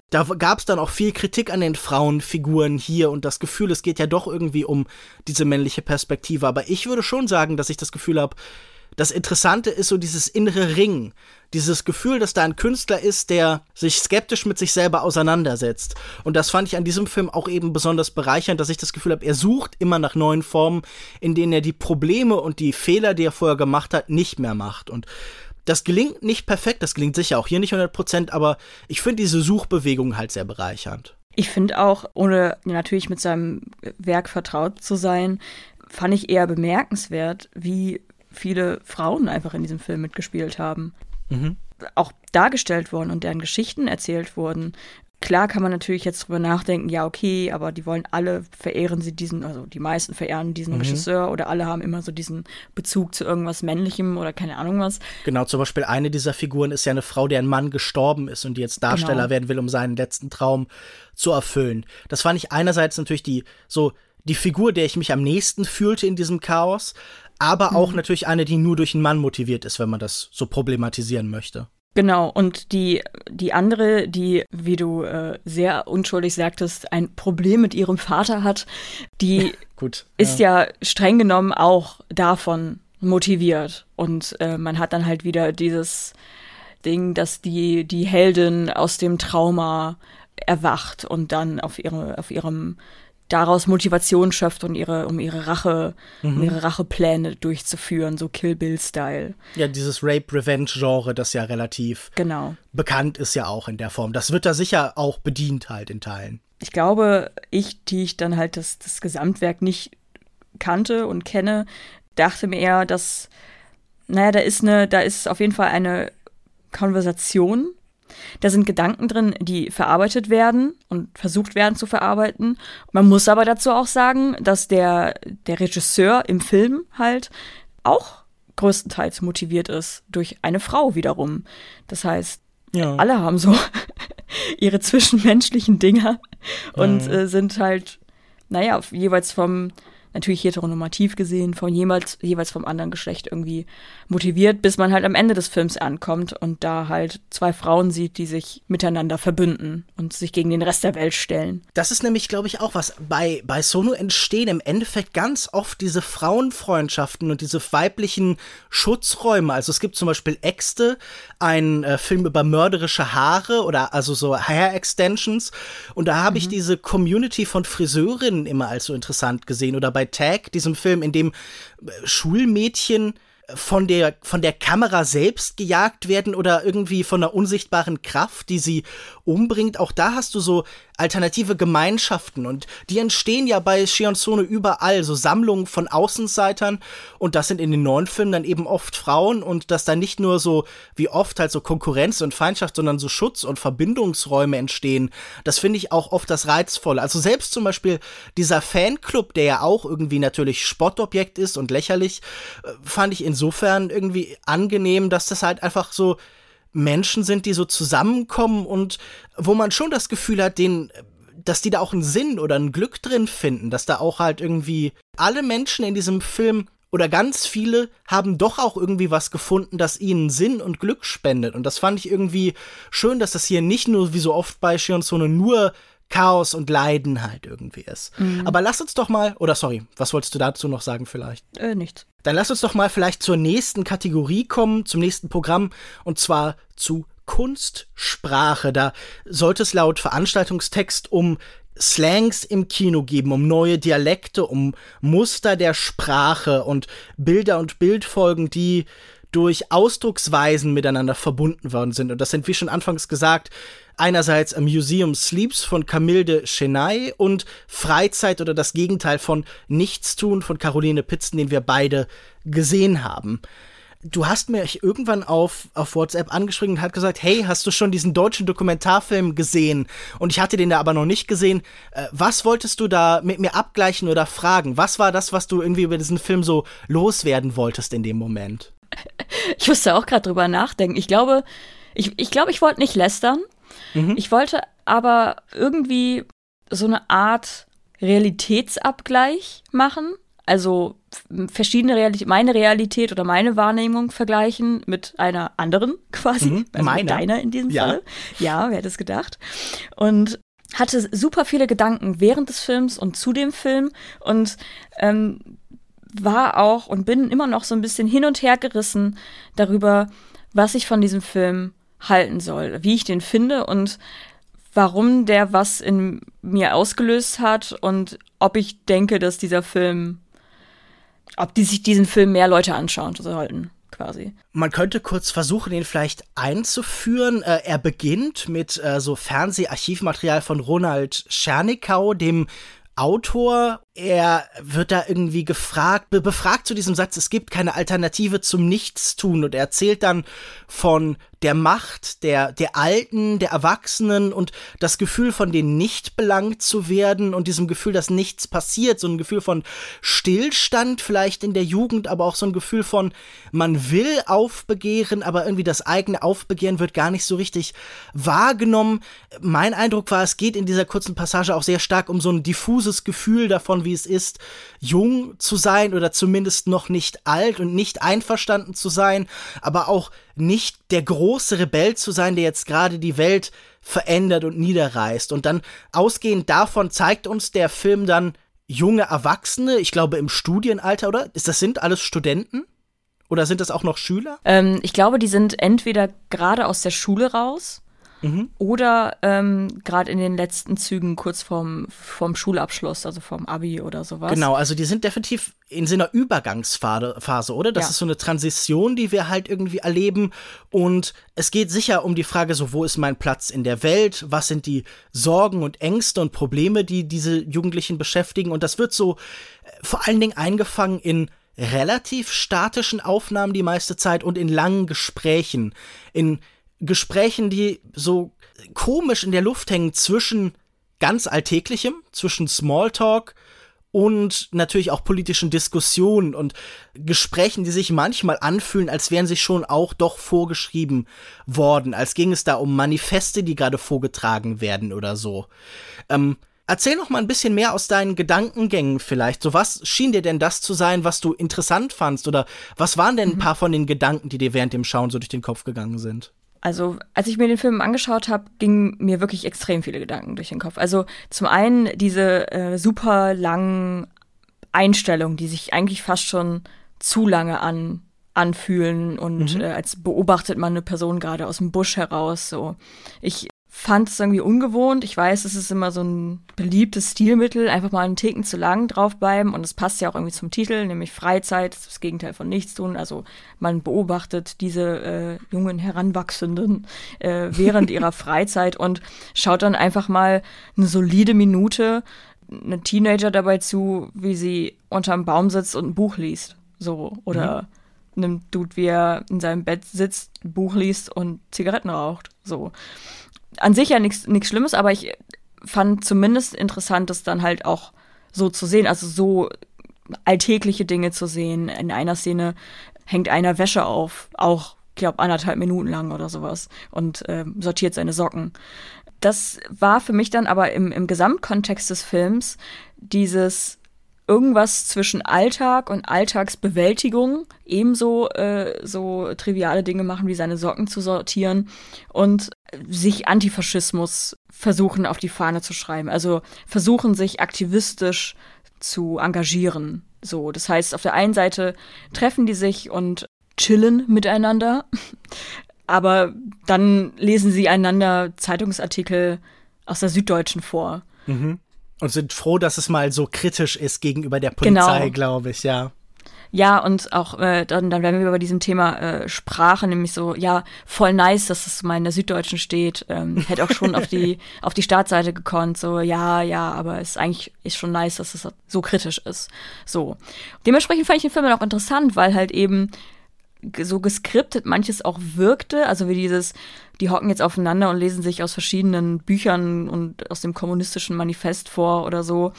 Da gab es dann auch viel Kritik an den Frauenfiguren hier und das Gefühl, es geht ja doch irgendwie um diese männliche Perspektive. Aber ich würde schon sagen, dass ich das Gefühl habe, das Interessante ist so dieses innere Ring, dieses Gefühl, dass da ein Künstler ist, der sich skeptisch mit sich selber auseinandersetzt. Und das fand ich an diesem Film auch eben besonders bereichernd, dass ich das Gefühl habe, er sucht immer nach neuen Formen, in denen er die Probleme und die Fehler, die er vorher gemacht hat, nicht mehr macht. Und das gelingt nicht perfekt, das gelingt sicher auch hier nicht 100 Prozent, aber ich finde diese Suchbewegung halt sehr bereichernd. Ich finde auch, ohne natürlich mit seinem Werk vertraut zu sein, fand ich eher bemerkenswert, wie viele Frauen einfach in diesem Film mitgespielt haben. Mhm. Auch dargestellt wurden und deren Geschichten erzählt wurden. Klar kann man natürlich jetzt drüber nachdenken, ja, okay, aber die wollen alle, verehren sie diesen, also die meisten verehren diesen mhm. Regisseur oder alle haben immer so diesen Bezug zu irgendwas Männlichem oder keine Ahnung was. Genau, zum Beispiel eine dieser Figuren ist ja eine Frau, deren Mann gestorben ist und die jetzt Darsteller genau. werden will, um seinen letzten Traum zu erfüllen. Das fand ich einerseits natürlich die, so, die Figur, der ich mich am nächsten fühlte in diesem Chaos, aber auch mhm. natürlich eine, die nur durch einen Mann motiviert ist, wenn man das so problematisieren möchte. Genau, und die, die andere, die, wie du äh, sehr unschuldig sagtest, ein Problem mit ihrem Vater hat, die Gut, ist ja. ja streng genommen auch davon motiviert. Und äh, man hat dann halt wieder dieses Ding, dass die, die Heldin aus dem Trauma erwacht und dann auf, ihre, auf ihrem daraus Motivation schöpft und ihre, um ihre Rache, mhm. um ihre Rachepläne durchzuführen, so Kill Bill-Style. Ja, dieses Rape-Revenge-Genre, das ja relativ genau. bekannt ist ja auch in der Form. Das wird da sicher auch bedient halt in Teilen. Ich glaube, ich, die ich dann halt das, das Gesamtwerk nicht kannte und kenne, dachte mir eher, dass, naja, da ist eine, da ist auf jeden Fall eine Konversation da sind Gedanken drin, die verarbeitet werden und versucht werden zu verarbeiten. Man muss aber dazu auch sagen, dass der, der Regisseur im Film halt auch größtenteils motiviert ist durch eine Frau wiederum. Das heißt, ja. alle haben so ihre zwischenmenschlichen Dinger und mhm. äh, sind halt, naja, jeweils vom natürlich heteronormativ gesehen, von jemals, jeweils vom anderen Geschlecht irgendwie motiviert, bis man halt am Ende des Films ankommt und da halt zwei Frauen sieht, die sich miteinander verbünden und sich gegen den Rest der Welt stellen. Das ist nämlich, glaube ich, auch was. Bei, bei Sono entstehen im Endeffekt ganz oft diese Frauenfreundschaften und diese weiblichen Schutzräume. Also es gibt zum Beispiel Äxte, ein äh, Film über mörderische Haare oder also so Hair Extensions. Und da habe mhm. ich diese Community von Friseurinnen immer als so interessant gesehen oder bei bei Tag, diesem Film, in dem äh, Schulmädchen von der, von der Kamera selbst gejagt werden oder irgendwie von einer unsichtbaren Kraft, die sie umbringt. Auch da hast du so alternative Gemeinschaften und die entstehen ja bei Shionsono überall, so Sammlungen von Außenseitern und das sind in den neuen Filmen dann eben oft Frauen und dass da nicht nur so wie oft halt so Konkurrenz und Feindschaft, sondern so Schutz und Verbindungsräume entstehen. Das finde ich auch oft das Reizvolle. Also selbst zum Beispiel dieser Fanclub, der ja auch irgendwie natürlich Spottobjekt ist und lächerlich, äh, fand ich insofern irgendwie angenehm, dass das halt einfach so Menschen sind, die so zusammenkommen und wo man schon das Gefühl hat, den dass die da auch einen Sinn oder ein Glück drin finden, dass da auch halt irgendwie alle Menschen in diesem Film oder ganz viele haben doch auch irgendwie was gefunden, das ihnen Sinn und Glück spendet. Und das fand ich irgendwie schön, dass das hier nicht nur wie so oft bei Shionzone nur Chaos und Leiden halt irgendwie ist. Mhm. Aber lass uns doch mal, oder sorry, was wolltest du dazu noch sagen vielleicht? Äh, nichts. Dann lass uns doch mal vielleicht zur nächsten Kategorie kommen, zum nächsten Programm, und zwar zu Kunstsprache. Da sollte es laut Veranstaltungstext um Slangs im Kino geben, um neue Dialekte, um Muster der Sprache und Bilder und Bildfolgen, die durch Ausdrucksweisen miteinander verbunden worden sind. Und das sind, wie schon anfangs gesagt, einerseits A Museum Sleeps von Camille de Chennai und Freizeit oder das Gegenteil von Nichtstun von Caroline Pitzen, den wir beide gesehen haben du hast mir irgendwann auf, auf WhatsApp angeschrieben und hat gesagt, hey, hast du schon diesen deutschen Dokumentarfilm gesehen? Und ich hatte den da aber noch nicht gesehen. Äh, was wolltest du da mit mir abgleichen oder fragen? Was war das, was du irgendwie über diesen Film so loswerden wolltest in dem Moment? Ich musste auch gerade drüber nachdenken. Ich glaube, ich, ich glaube, ich wollte nicht lästern. Mhm. Ich wollte aber irgendwie so eine Art Realitätsabgleich machen. Also verschiedene Realität, meine Realität oder meine Wahrnehmung vergleichen mit einer anderen quasi, mhm, also meiner. deiner in diesem ja. Fall. Ja, wer hätte es gedacht? Und hatte super viele Gedanken während des Films und zu dem Film und ähm, war auch und bin immer noch so ein bisschen hin und her gerissen darüber, was ich von diesem Film halten soll, wie ich den finde und warum der was in mir ausgelöst hat und ob ich denke, dass dieser Film ob die sich diesen Film mehr Leute anschauen sollten. Quasi. Man könnte kurz versuchen, ihn vielleicht einzuführen. Äh, er beginnt mit äh, so Fernseharchivmaterial von Ronald Schernikau, dem Autor. Er wird da irgendwie gefragt, be befragt zu diesem Satz, es gibt keine Alternative zum Nichtstun. Und er erzählt dann von der Macht der, der Alten, der Erwachsenen und das Gefühl von denen nicht belangt zu werden und diesem Gefühl, dass nichts passiert, so ein Gefühl von Stillstand vielleicht in der Jugend, aber auch so ein Gefühl von, man will aufbegehren, aber irgendwie das eigene Aufbegehren wird gar nicht so richtig wahrgenommen. Mein Eindruck war, es geht in dieser kurzen Passage auch sehr stark um so ein diffuses Gefühl davon, wie es ist, jung zu sein oder zumindest noch nicht alt und nicht einverstanden zu sein, aber auch nicht der große Rebell zu sein, der jetzt gerade die Welt verändert und niederreißt. Und dann ausgehend davon zeigt uns der Film dann junge Erwachsene, ich glaube im Studienalter, oder? Ist das sind alles Studenten? Oder sind das auch noch Schüler? Ähm, ich glaube, die sind entweder gerade aus der Schule raus Mhm. Oder ähm, gerade in den letzten Zügen kurz vorm, vorm Schulabschluss, also vorm Abi oder sowas. Genau, also die sind definitiv in so einer Übergangsphase, oder? Das ja. ist so eine Transition, die wir halt irgendwie erleben. Und es geht sicher um die Frage, so, wo ist mein Platz in der Welt? Was sind die Sorgen und Ängste und Probleme, die diese Jugendlichen beschäftigen? Und das wird so äh, vor allen Dingen eingefangen in relativ statischen Aufnahmen die meiste Zeit und in langen Gesprächen, in Gesprächen, die so komisch in der Luft hängen zwischen ganz Alltäglichem, zwischen Smalltalk und natürlich auch politischen Diskussionen und Gesprächen, die sich manchmal anfühlen, als wären sie schon auch doch vorgeschrieben worden, als ging es da um Manifeste, die gerade vorgetragen werden oder so. Ähm, erzähl noch mal ein bisschen mehr aus deinen Gedankengängen vielleicht. So was schien dir denn das zu sein, was du interessant fandst oder was waren denn ein mhm. paar von den Gedanken, die dir während dem Schauen so durch den Kopf gegangen sind? Also, als ich mir den Film angeschaut habe, gingen mir wirklich extrem viele Gedanken durch den Kopf. Also, zum einen diese äh, super langen Einstellungen, die sich eigentlich fast schon zu lange an anfühlen und mhm. äh, als beobachtet man eine Person gerade aus dem Busch heraus. So, ich fand es irgendwie ungewohnt. Ich weiß, es ist immer so ein beliebtes Stilmittel, einfach mal einen Ticken zu lang draufbleiben. Und es passt ja auch irgendwie zum Titel, nämlich Freizeit, das, das Gegenteil von Nichtstun. Also man beobachtet diese äh, jungen Heranwachsenden äh, während ihrer Freizeit und schaut dann einfach mal eine solide Minute eine Teenager dabei zu, wie sie unterm Baum sitzt und ein Buch liest. So, oder mhm. einem Dude, wie er in seinem Bett sitzt, ein Buch liest und Zigaretten raucht. So an sich ja nichts Schlimmes, aber ich fand zumindest interessant, das dann halt auch so zu sehen, also so alltägliche Dinge zu sehen. In einer Szene hängt einer Wäsche auf, auch, glaube anderthalb Minuten lang oder sowas und äh, sortiert seine Socken. Das war für mich dann aber im, im Gesamtkontext des Films dieses irgendwas zwischen Alltag und Alltagsbewältigung, ebenso äh, so triviale Dinge machen wie seine Socken zu sortieren und sich Antifaschismus versuchen auf die Fahne zu schreiben. Also versuchen sich aktivistisch zu engagieren. So, das heißt, auf der einen Seite treffen die sich und chillen miteinander, aber dann lesen sie einander Zeitungsartikel aus der Süddeutschen vor Mhm. Und sind froh, dass es mal so kritisch ist gegenüber der Polizei, genau. glaube ich, ja. Ja, und auch äh, dann, dann werden wir bei diesem Thema äh, Sprache, nämlich so, ja, voll nice, dass es mal in der Süddeutschen steht. Ähm, hätte auch schon auf die auf die Startseite gekonnt, so, ja, ja, aber es ist eigentlich ist schon nice, dass es so kritisch ist. So. Dementsprechend fand ich den Film auch interessant, weil halt eben so geskriptet manches auch wirkte, also wie dieses, die hocken jetzt aufeinander und lesen sich aus verschiedenen Büchern und aus dem kommunistischen Manifest vor oder so.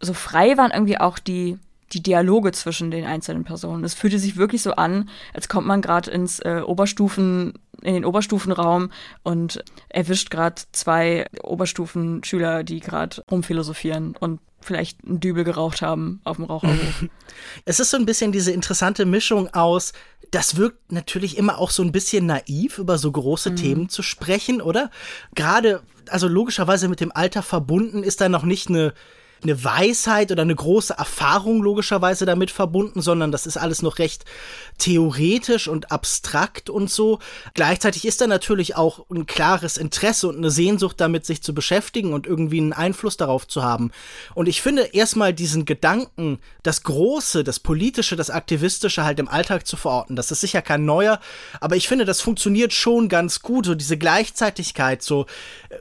So frei waren irgendwie auch die die Dialoge zwischen den einzelnen Personen. Es fühlte sich wirklich so an, als kommt man gerade ins äh, Oberstufen, in den Oberstufenraum und erwischt gerade zwei Oberstufenschüler, die gerade rumphilosophieren und vielleicht einen Dübel geraucht haben auf dem Raucherhof. es ist so ein bisschen diese interessante Mischung aus, das wirkt natürlich immer auch so ein bisschen naiv, über so große mhm. Themen zu sprechen, oder? Gerade, also logischerweise mit dem Alter verbunden ist da noch nicht eine eine Weisheit oder eine große Erfahrung logischerweise damit verbunden, sondern das ist alles noch recht theoretisch und abstrakt und so. Gleichzeitig ist da natürlich auch ein klares Interesse und eine Sehnsucht damit, sich zu beschäftigen und irgendwie einen Einfluss darauf zu haben. Und ich finde erstmal diesen Gedanken, das Große, das Politische, das Aktivistische halt im Alltag zu verorten, das ist sicher kein neuer, aber ich finde, das funktioniert schon ganz gut, so diese Gleichzeitigkeit, so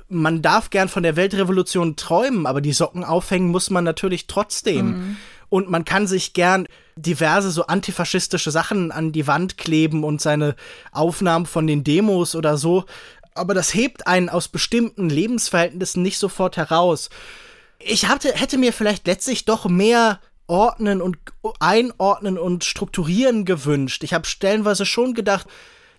man darf gern von der Weltrevolution träumen, aber die Socken aufhängen muss man natürlich trotzdem. Mhm. Und man kann sich gern diverse so antifaschistische Sachen an die Wand kleben und seine Aufnahmen von den Demos oder so. Aber das hebt einen aus bestimmten Lebensverhältnissen nicht sofort heraus. Ich hatte, hätte mir vielleicht letztlich doch mehr ordnen und einordnen und strukturieren gewünscht. Ich habe stellenweise schon gedacht,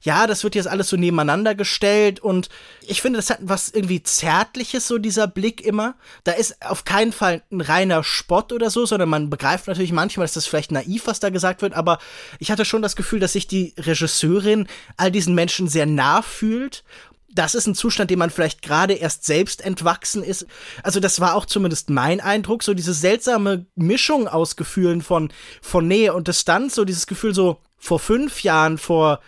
ja, das wird jetzt alles so nebeneinander gestellt und ich finde, das hat was irgendwie Zärtliches, so dieser Blick immer. Da ist auf keinen Fall ein reiner Spott oder so, sondern man begreift natürlich manchmal, dass das vielleicht naiv, was da gesagt wird, aber ich hatte schon das Gefühl, dass sich die Regisseurin all diesen Menschen sehr nah fühlt das ist ein Zustand, dem man vielleicht gerade erst selbst entwachsen ist. Also das war auch zumindest mein Eindruck, so diese seltsame Mischung aus Gefühlen von, von Nähe und Distanz, so dieses Gefühl so vor fünf Jahren, vor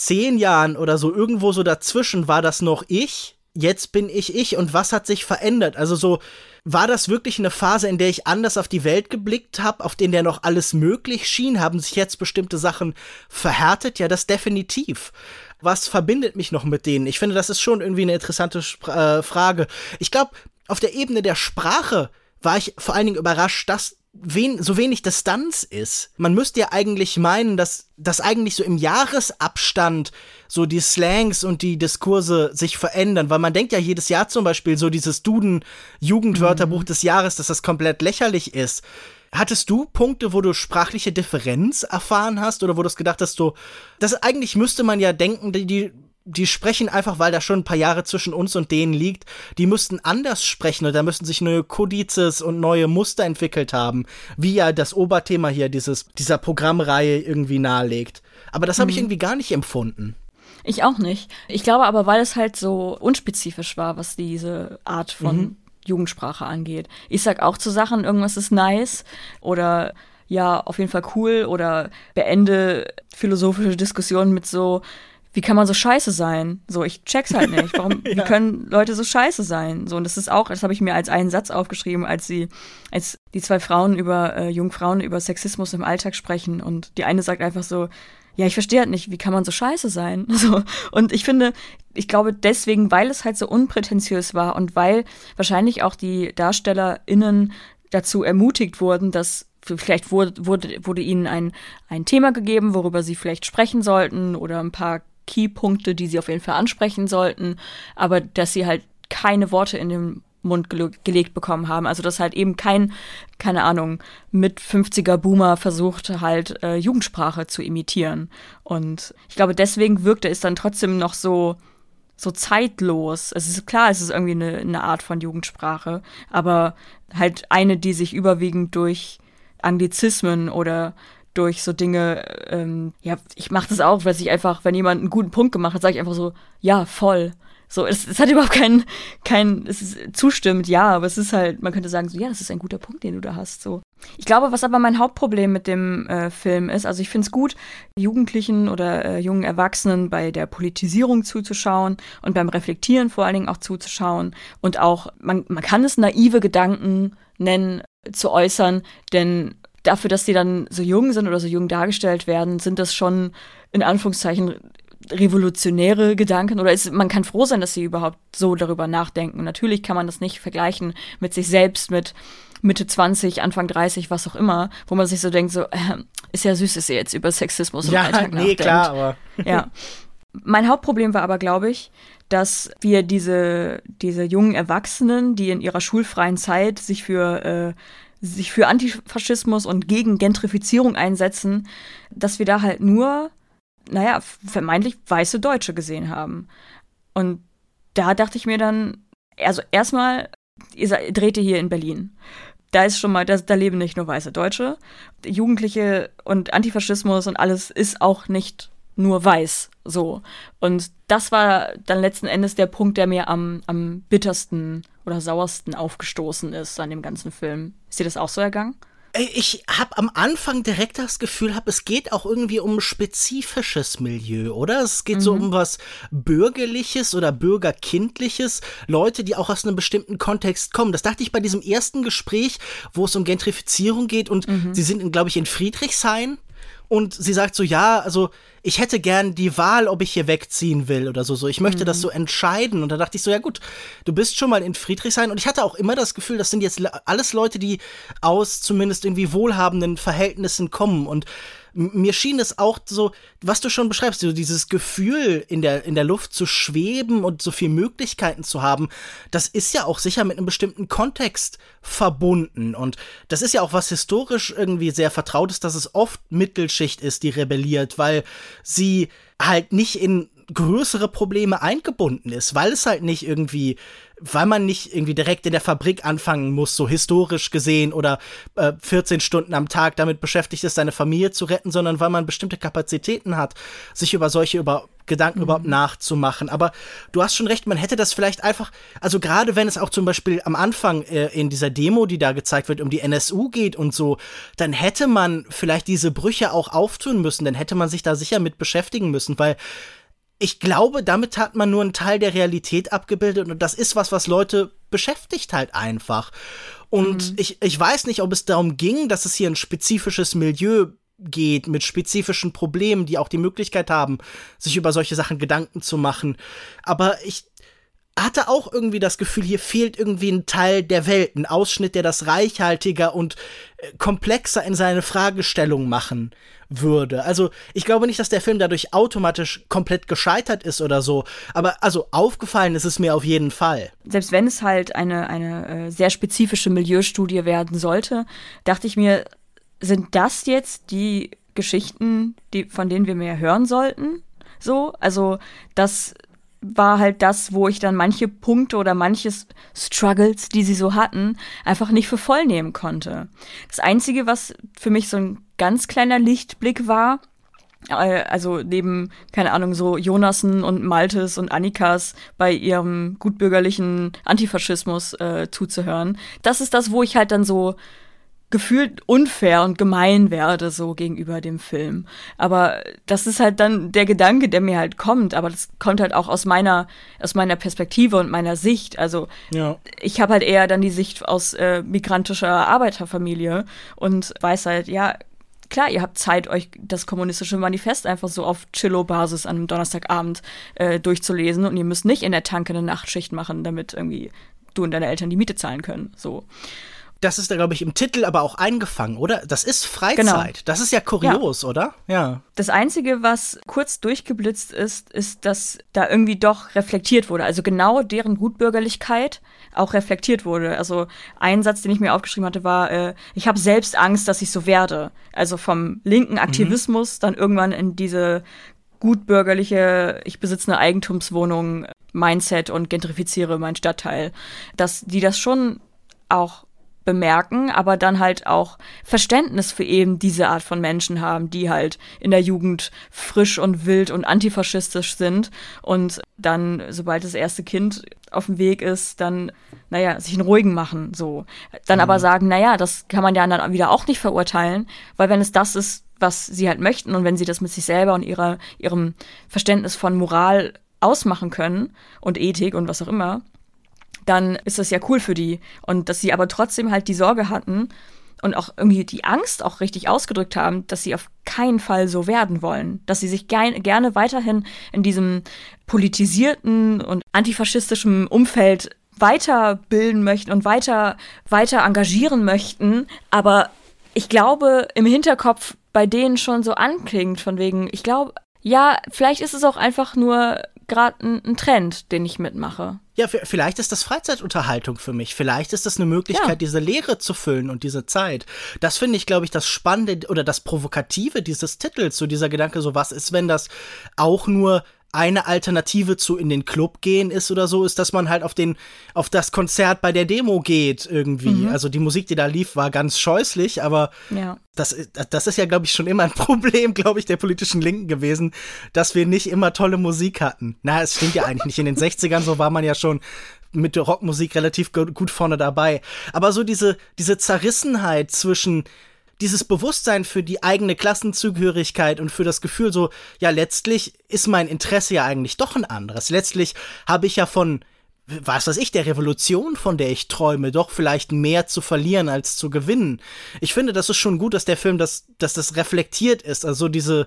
zehn Jahren oder so, irgendwo so dazwischen war das noch ich, jetzt bin ich ich und was hat sich verändert? Also so, war das wirklich eine Phase, in der ich anders auf die Welt geblickt habe, auf denen der noch alles möglich schien? Haben sich jetzt bestimmte Sachen verhärtet? Ja, das definitiv. Was verbindet mich noch mit denen? Ich finde, das ist schon irgendwie eine interessante Spra äh, Frage. Ich glaube, auf der Ebene der Sprache war ich vor allen Dingen überrascht, dass wen, so wenig Distanz ist. Man müsste ja eigentlich meinen, dass, dass eigentlich so im Jahresabstand so die Slangs und die Diskurse sich verändern, weil man denkt ja jedes Jahr zum Beispiel so dieses Duden-Jugendwörterbuch mhm. des Jahres, dass das komplett lächerlich ist. Hattest du Punkte, wo du sprachliche Differenz erfahren hast oder wo du es gedacht hast, so, das eigentlich müsste man ja denken, die, die die sprechen einfach, weil da schon ein paar Jahre zwischen uns und denen liegt, die müssten anders sprechen und da müssten sich neue Kodizes und neue Muster entwickelt haben, wie ja das Oberthema hier dieses, dieser Programmreihe irgendwie nahelegt. Aber das habe mhm. ich irgendwie gar nicht empfunden. Ich auch nicht. Ich glaube aber, weil es halt so unspezifisch war, was diese Art von mhm. Jugendsprache angeht. Ich sag auch zu Sachen, irgendwas ist nice oder ja, auf jeden Fall cool oder beende philosophische Diskussionen mit so, wie kann man so scheiße sein? So, ich check's halt nicht. Warum, ja. wie können Leute so scheiße sein? So, und das ist auch, das habe ich mir als einen Satz aufgeschrieben, als sie, als die zwei Frauen über, äh, Jungfrauen über Sexismus im Alltag sprechen und die eine sagt einfach so, ja, ich verstehe halt nicht, wie kann man so scheiße sein? So, und ich finde, ich glaube deswegen, weil es halt so unprätentiös war und weil wahrscheinlich auch die DarstellerInnen dazu ermutigt wurden, dass vielleicht wurde, wurde, wurde ihnen ein, ein Thema gegeben, worüber sie vielleicht sprechen sollten oder ein paar Keypunkte, die sie auf jeden Fall ansprechen sollten, aber dass sie halt keine Worte in den Mund gele gelegt bekommen haben. Also dass halt eben kein, keine Ahnung, mit 50er Boomer versucht halt äh, Jugendsprache zu imitieren. Und ich glaube, deswegen wirkte es dann trotzdem noch so, so zeitlos. Es ist klar, es ist irgendwie eine, eine Art von Jugendsprache, aber halt eine, die sich überwiegend durch Anglizismen oder durch so Dinge, ähm, ja, ich mache das auch, weil ich einfach, wenn jemand einen guten Punkt gemacht hat, sage ich einfach so, ja, voll. So, es, es hat überhaupt keinen, kein, es ist zustimmend, ja, aber es ist halt, man könnte sagen, so, ja, das ist ein guter Punkt, den du da hast, so. Ich glaube, was aber mein Hauptproblem mit dem äh, Film ist, also ich finde es gut, Jugendlichen oder äh, jungen Erwachsenen bei der Politisierung zuzuschauen und beim Reflektieren vor allen Dingen auch zuzuschauen und auch, man, man kann es naive Gedanken nennen, zu äußern, denn dafür, dass die dann so jung sind oder so jung dargestellt werden, sind das schon in Anführungszeichen revolutionäre Gedanken oder ist, man kann froh sein, dass sie überhaupt so darüber nachdenken. Natürlich kann man das nicht vergleichen mit sich selbst, mit Mitte 20, Anfang 30, was auch immer, wo man sich so denkt, so, äh, ist ja süß, dass ihr jetzt über Sexismus im ja, Alltag nee, nachdenkt. klar, aber. Ja. Mein Hauptproblem war aber, glaube ich, dass wir diese, diese jungen Erwachsenen, die in ihrer schulfreien Zeit sich für, äh, sich für Antifaschismus und gegen Gentrifizierung einsetzen, dass wir da halt nur, naja, vermeintlich weiße Deutsche gesehen haben. Und da dachte ich mir dann, also erstmal, ihr dreht ihr hier in Berlin da ist schon mal, da, da leben nicht nur weiße Deutsche. Jugendliche und Antifaschismus und alles ist auch nicht nur weiß so. Und das war dann letzten Endes der Punkt, der mir am, am bittersten oder sauersten aufgestoßen ist an dem ganzen Film. Ist dir das auch so ergangen? Ich habe am Anfang direkt das Gefühl, hab, es geht auch irgendwie um ein spezifisches Milieu, oder? Es geht mhm. so um was Bürgerliches oder Bürgerkindliches, Leute, die auch aus einem bestimmten Kontext kommen. Das dachte ich bei diesem ersten Gespräch, wo es um Gentrifizierung geht und mhm. sie sind, glaube ich, in Friedrichshain und sie sagt so, ja, also ich hätte gern die Wahl, ob ich hier wegziehen will oder so. so. Ich möchte mhm. das so entscheiden. Und da dachte ich so, ja gut, du bist schon mal in Friedrichshain. Und ich hatte auch immer das Gefühl, das sind jetzt alles Leute, die aus zumindest irgendwie wohlhabenden Verhältnissen kommen. Und mir schien es auch so, was du schon beschreibst, so dieses Gefühl in der, in der Luft zu schweben und so viele Möglichkeiten zu haben, das ist ja auch sicher mit einem bestimmten Kontext verbunden. Und das ist ja auch was historisch irgendwie sehr vertraut ist, dass es oft Mittelschicht ist, die rebelliert, weil sie halt nicht in größere Probleme eingebunden ist, weil es halt nicht irgendwie, weil man nicht irgendwie direkt in der Fabrik anfangen muss, so historisch gesehen oder äh, 14 Stunden am Tag damit beschäftigt ist, seine Familie zu retten, sondern weil man bestimmte Kapazitäten hat, sich über solche über Gedanken mhm. überhaupt nachzumachen. Aber du hast schon recht, man hätte das vielleicht einfach, also gerade wenn es auch zum Beispiel am Anfang äh, in dieser Demo, die da gezeigt wird, um die NSU geht und so, dann hätte man vielleicht diese Brüche auch auftun müssen, dann hätte man sich da sicher mit beschäftigen müssen, weil ich glaube, damit hat man nur einen Teil der Realität abgebildet und das ist was, was Leute beschäftigt halt einfach. Und mhm. ich, ich weiß nicht, ob es darum ging, dass es hier ein spezifisches Milieu geht mit spezifischen Problemen, die auch die Möglichkeit haben, sich über solche Sachen Gedanken zu machen. Aber ich hatte auch irgendwie das Gefühl, hier fehlt irgendwie ein Teil der Welt, ein Ausschnitt, der das reichhaltiger und äh, komplexer in seine Fragestellung machen würde. Also ich glaube nicht, dass der Film dadurch automatisch komplett gescheitert ist oder so, aber also aufgefallen ist es mir auf jeden Fall. Selbst wenn es halt eine, eine äh, sehr spezifische Milieustudie werden sollte, dachte ich mir, sind das jetzt die Geschichten, die, von denen wir mehr hören sollten? So, also das war halt das, wo ich dann manche Punkte oder manches Struggles, die sie so hatten, einfach nicht für voll nehmen konnte. Das Einzige, was für mich so ein ganz kleiner Lichtblick war, äh, also neben, keine Ahnung, so Jonassen und Maltes und Annikas bei ihrem gutbürgerlichen Antifaschismus äh, zuzuhören. Das ist das, wo ich halt dann so gefühlt unfair und gemein werde so gegenüber dem Film. Aber das ist halt dann der Gedanke, der mir halt kommt. Aber das kommt halt auch aus meiner aus meiner Perspektive und meiner Sicht. Also ja. ich habe halt eher dann die Sicht aus äh, migrantischer Arbeiterfamilie und weiß halt, ja klar, ihr habt Zeit, euch das kommunistische Manifest einfach so auf Chillo-Basis an einem Donnerstagabend äh, durchzulesen und ihr müsst nicht in der Tanke eine Nachtschicht machen, damit irgendwie du und deine Eltern die Miete zahlen können. So. Das ist da, glaube ich, im Titel aber auch eingefangen, oder? Das ist Freizeit. Genau. Das ist ja kurios, ja. oder? Ja. Das Einzige, was kurz durchgeblitzt ist, ist, dass da irgendwie doch reflektiert wurde. Also genau deren Gutbürgerlichkeit auch reflektiert wurde. Also ein Satz, den ich mir aufgeschrieben hatte, war, äh, ich habe selbst Angst, dass ich so werde. Also vom linken mhm. Aktivismus mhm. dann irgendwann in diese gutbürgerliche, ich besitze eine Eigentumswohnung, Mindset und gentrifiziere meinen Stadtteil. Dass die das schon auch bemerken, aber dann halt auch Verständnis für eben diese Art von Menschen haben, die halt in der Jugend frisch und wild und antifaschistisch sind und dann, sobald das erste Kind auf dem Weg ist, dann, naja, sich einen ruhigen machen, so. Dann mhm. aber sagen, naja, das kann man ja dann wieder auch nicht verurteilen, weil wenn es das ist, was sie halt möchten und wenn sie das mit sich selber und ihrer, ihrem Verständnis von Moral ausmachen können und Ethik und was auch immer, dann ist das ja cool für die. Und dass sie aber trotzdem halt die Sorge hatten und auch irgendwie die Angst auch richtig ausgedrückt haben, dass sie auf keinen Fall so werden wollen. Dass sie sich ge gerne weiterhin in diesem politisierten und antifaschistischen Umfeld weiterbilden möchten und weiter, weiter engagieren möchten. Aber ich glaube, im Hinterkopf bei denen schon so anklingt, von wegen, ich glaube, ja, vielleicht ist es auch einfach nur gerade ein, ein, Trend, den ich mitmache. Ja, vielleicht ist das Freizeitunterhaltung für mich. Vielleicht ist das eine Möglichkeit, ja. diese Leere zu füllen und diese Zeit. Das finde ich, glaube ich, das Spannende oder das Provokative dieses Titels, so dieser Gedanke, so was ist, wenn das auch nur eine Alternative zu in den Club gehen ist oder so, ist, dass man halt auf den, auf das Konzert bei der Demo geht irgendwie. Mhm. Also die Musik, die da lief, war ganz scheußlich, aber ja. das, das ist ja, glaube ich, schon immer ein Problem, glaube ich, der politischen Linken gewesen, dass wir nicht immer tolle Musik hatten. Na, es stimmt ja eigentlich nicht. In den 60ern so war man ja schon mit der Rockmusik relativ gut vorne dabei. Aber so diese, diese Zerrissenheit zwischen dieses Bewusstsein für die eigene Klassenzugehörigkeit und für das Gefühl so, ja, letztlich ist mein Interesse ja eigentlich doch ein anderes. Letztlich habe ich ja von was weiß ich, der Revolution, von der ich träume, doch vielleicht mehr zu verlieren als zu gewinnen. Ich finde, das ist schon gut, dass der Film das, dass das reflektiert ist. Also diese,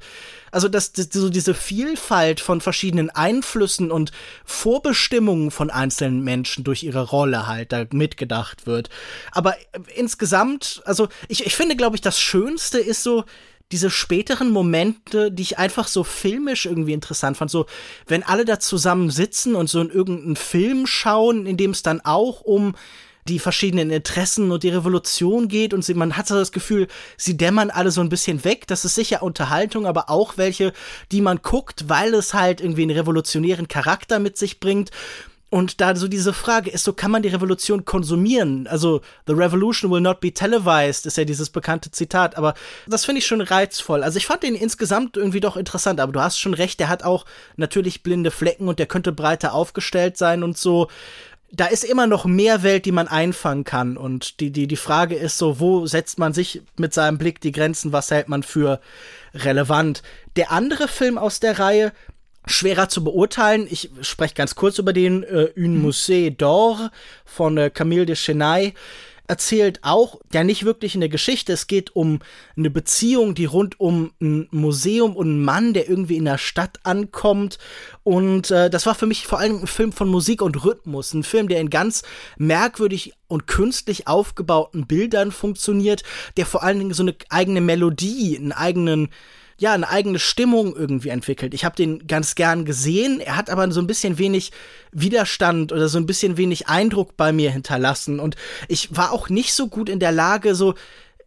also dass, dass so diese Vielfalt von verschiedenen Einflüssen und Vorbestimmungen von einzelnen Menschen durch ihre Rolle halt da mitgedacht wird. Aber insgesamt, also ich, ich finde, glaube ich, das Schönste ist so, diese späteren Momente, die ich einfach so filmisch irgendwie interessant fand. So, wenn alle da zusammen sitzen und so in irgendeinen Film schauen, in dem es dann auch um die verschiedenen Interessen und die Revolution geht und sie, man hat so das Gefühl, sie dämmern alle so ein bisschen weg. Das ist sicher Unterhaltung, aber auch welche, die man guckt, weil es halt irgendwie einen revolutionären Charakter mit sich bringt. Und da so diese Frage ist, so kann man die Revolution konsumieren? Also, The Revolution will not be televised, ist ja dieses bekannte Zitat. Aber das finde ich schon reizvoll. Also, ich fand den insgesamt irgendwie doch interessant. Aber du hast schon recht, der hat auch natürlich blinde Flecken und der könnte breiter aufgestellt sein und so. Da ist immer noch mehr Welt, die man einfangen kann. Und die, die, die Frage ist so, wo setzt man sich mit seinem Blick die Grenzen? Was hält man für relevant? Der andere Film aus der Reihe, schwerer zu beurteilen. Ich spreche ganz kurz über den äh, Un mhm. Musée d'Or von äh, Camille de Chennai erzählt auch ja nicht wirklich eine Geschichte. Es geht um eine Beziehung, die rund um ein Museum und einen Mann, der irgendwie in der Stadt ankommt. Und äh, das war für mich vor allem ein Film von Musik und Rhythmus. Ein Film, der in ganz merkwürdig und künstlich aufgebauten Bildern funktioniert, der vor allen Dingen so eine eigene Melodie, einen eigenen ja, eine eigene Stimmung irgendwie entwickelt. Ich habe den ganz gern gesehen. Er hat aber so ein bisschen wenig Widerstand oder so ein bisschen wenig Eindruck bei mir hinterlassen. Und ich war auch nicht so gut in der Lage, so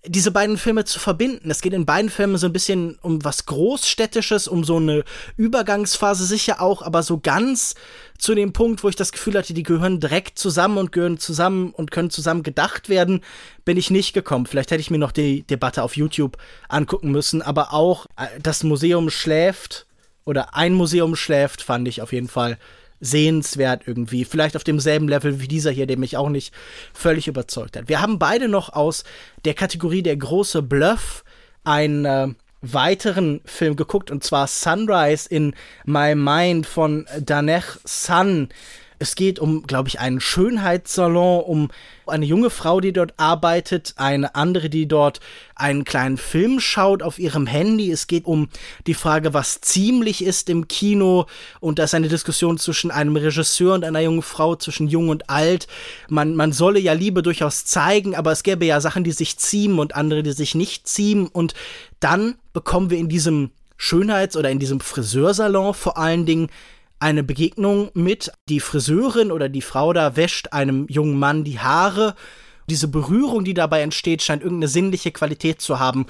diese beiden Filme zu verbinden. Es geht in beiden Filmen so ein bisschen um was Großstädtisches, um so eine Übergangsphase sicher auch, aber so ganz zu dem Punkt, wo ich das Gefühl hatte, die gehören direkt zusammen und gehören zusammen und können zusammen gedacht werden, bin ich nicht gekommen. Vielleicht hätte ich mir noch die Debatte auf YouTube angucken müssen, aber auch äh, das Museum schläft oder ein Museum schläft, fand ich auf jeden Fall sehenswert irgendwie. Vielleicht auf demselben Level wie dieser hier, der mich auch nicht völlig überzeugt hat. Wir haben beide noch aus der Kategorie der große Bluff einen äh, weiteren Film geguckt und zwar Sunrise in My Mind von Danech Sun. Es geht um, glaube ich, einen Schönheitssalon, um eine junge Frau, die dort arbeitet, eine andere, die dort einen kleinen Film schaut auf ihrem Handy. Es geht um die Frage, was ziemlich ist im Kino. Und da ist eine Diskussion zwischen einem Regisseur und einer jungen Frau, zwischen jung und alt. Man, man solle ja Liebe durchaus zeigen, aber es gäbe ja Sachen, die sich ziehen und andere, die sich nicht ziehen. Und dann bekommen wir in diesem Schönheits- oder in diesem Friseursalon vor allen Dingen eine Begegnung mit. Die Friseurin oder die Frau da wäscht einem jungen Mann die Haare. Diese Berührung, die dabei entsteht, scheint irgendeine sinnliche Qualität zu haben.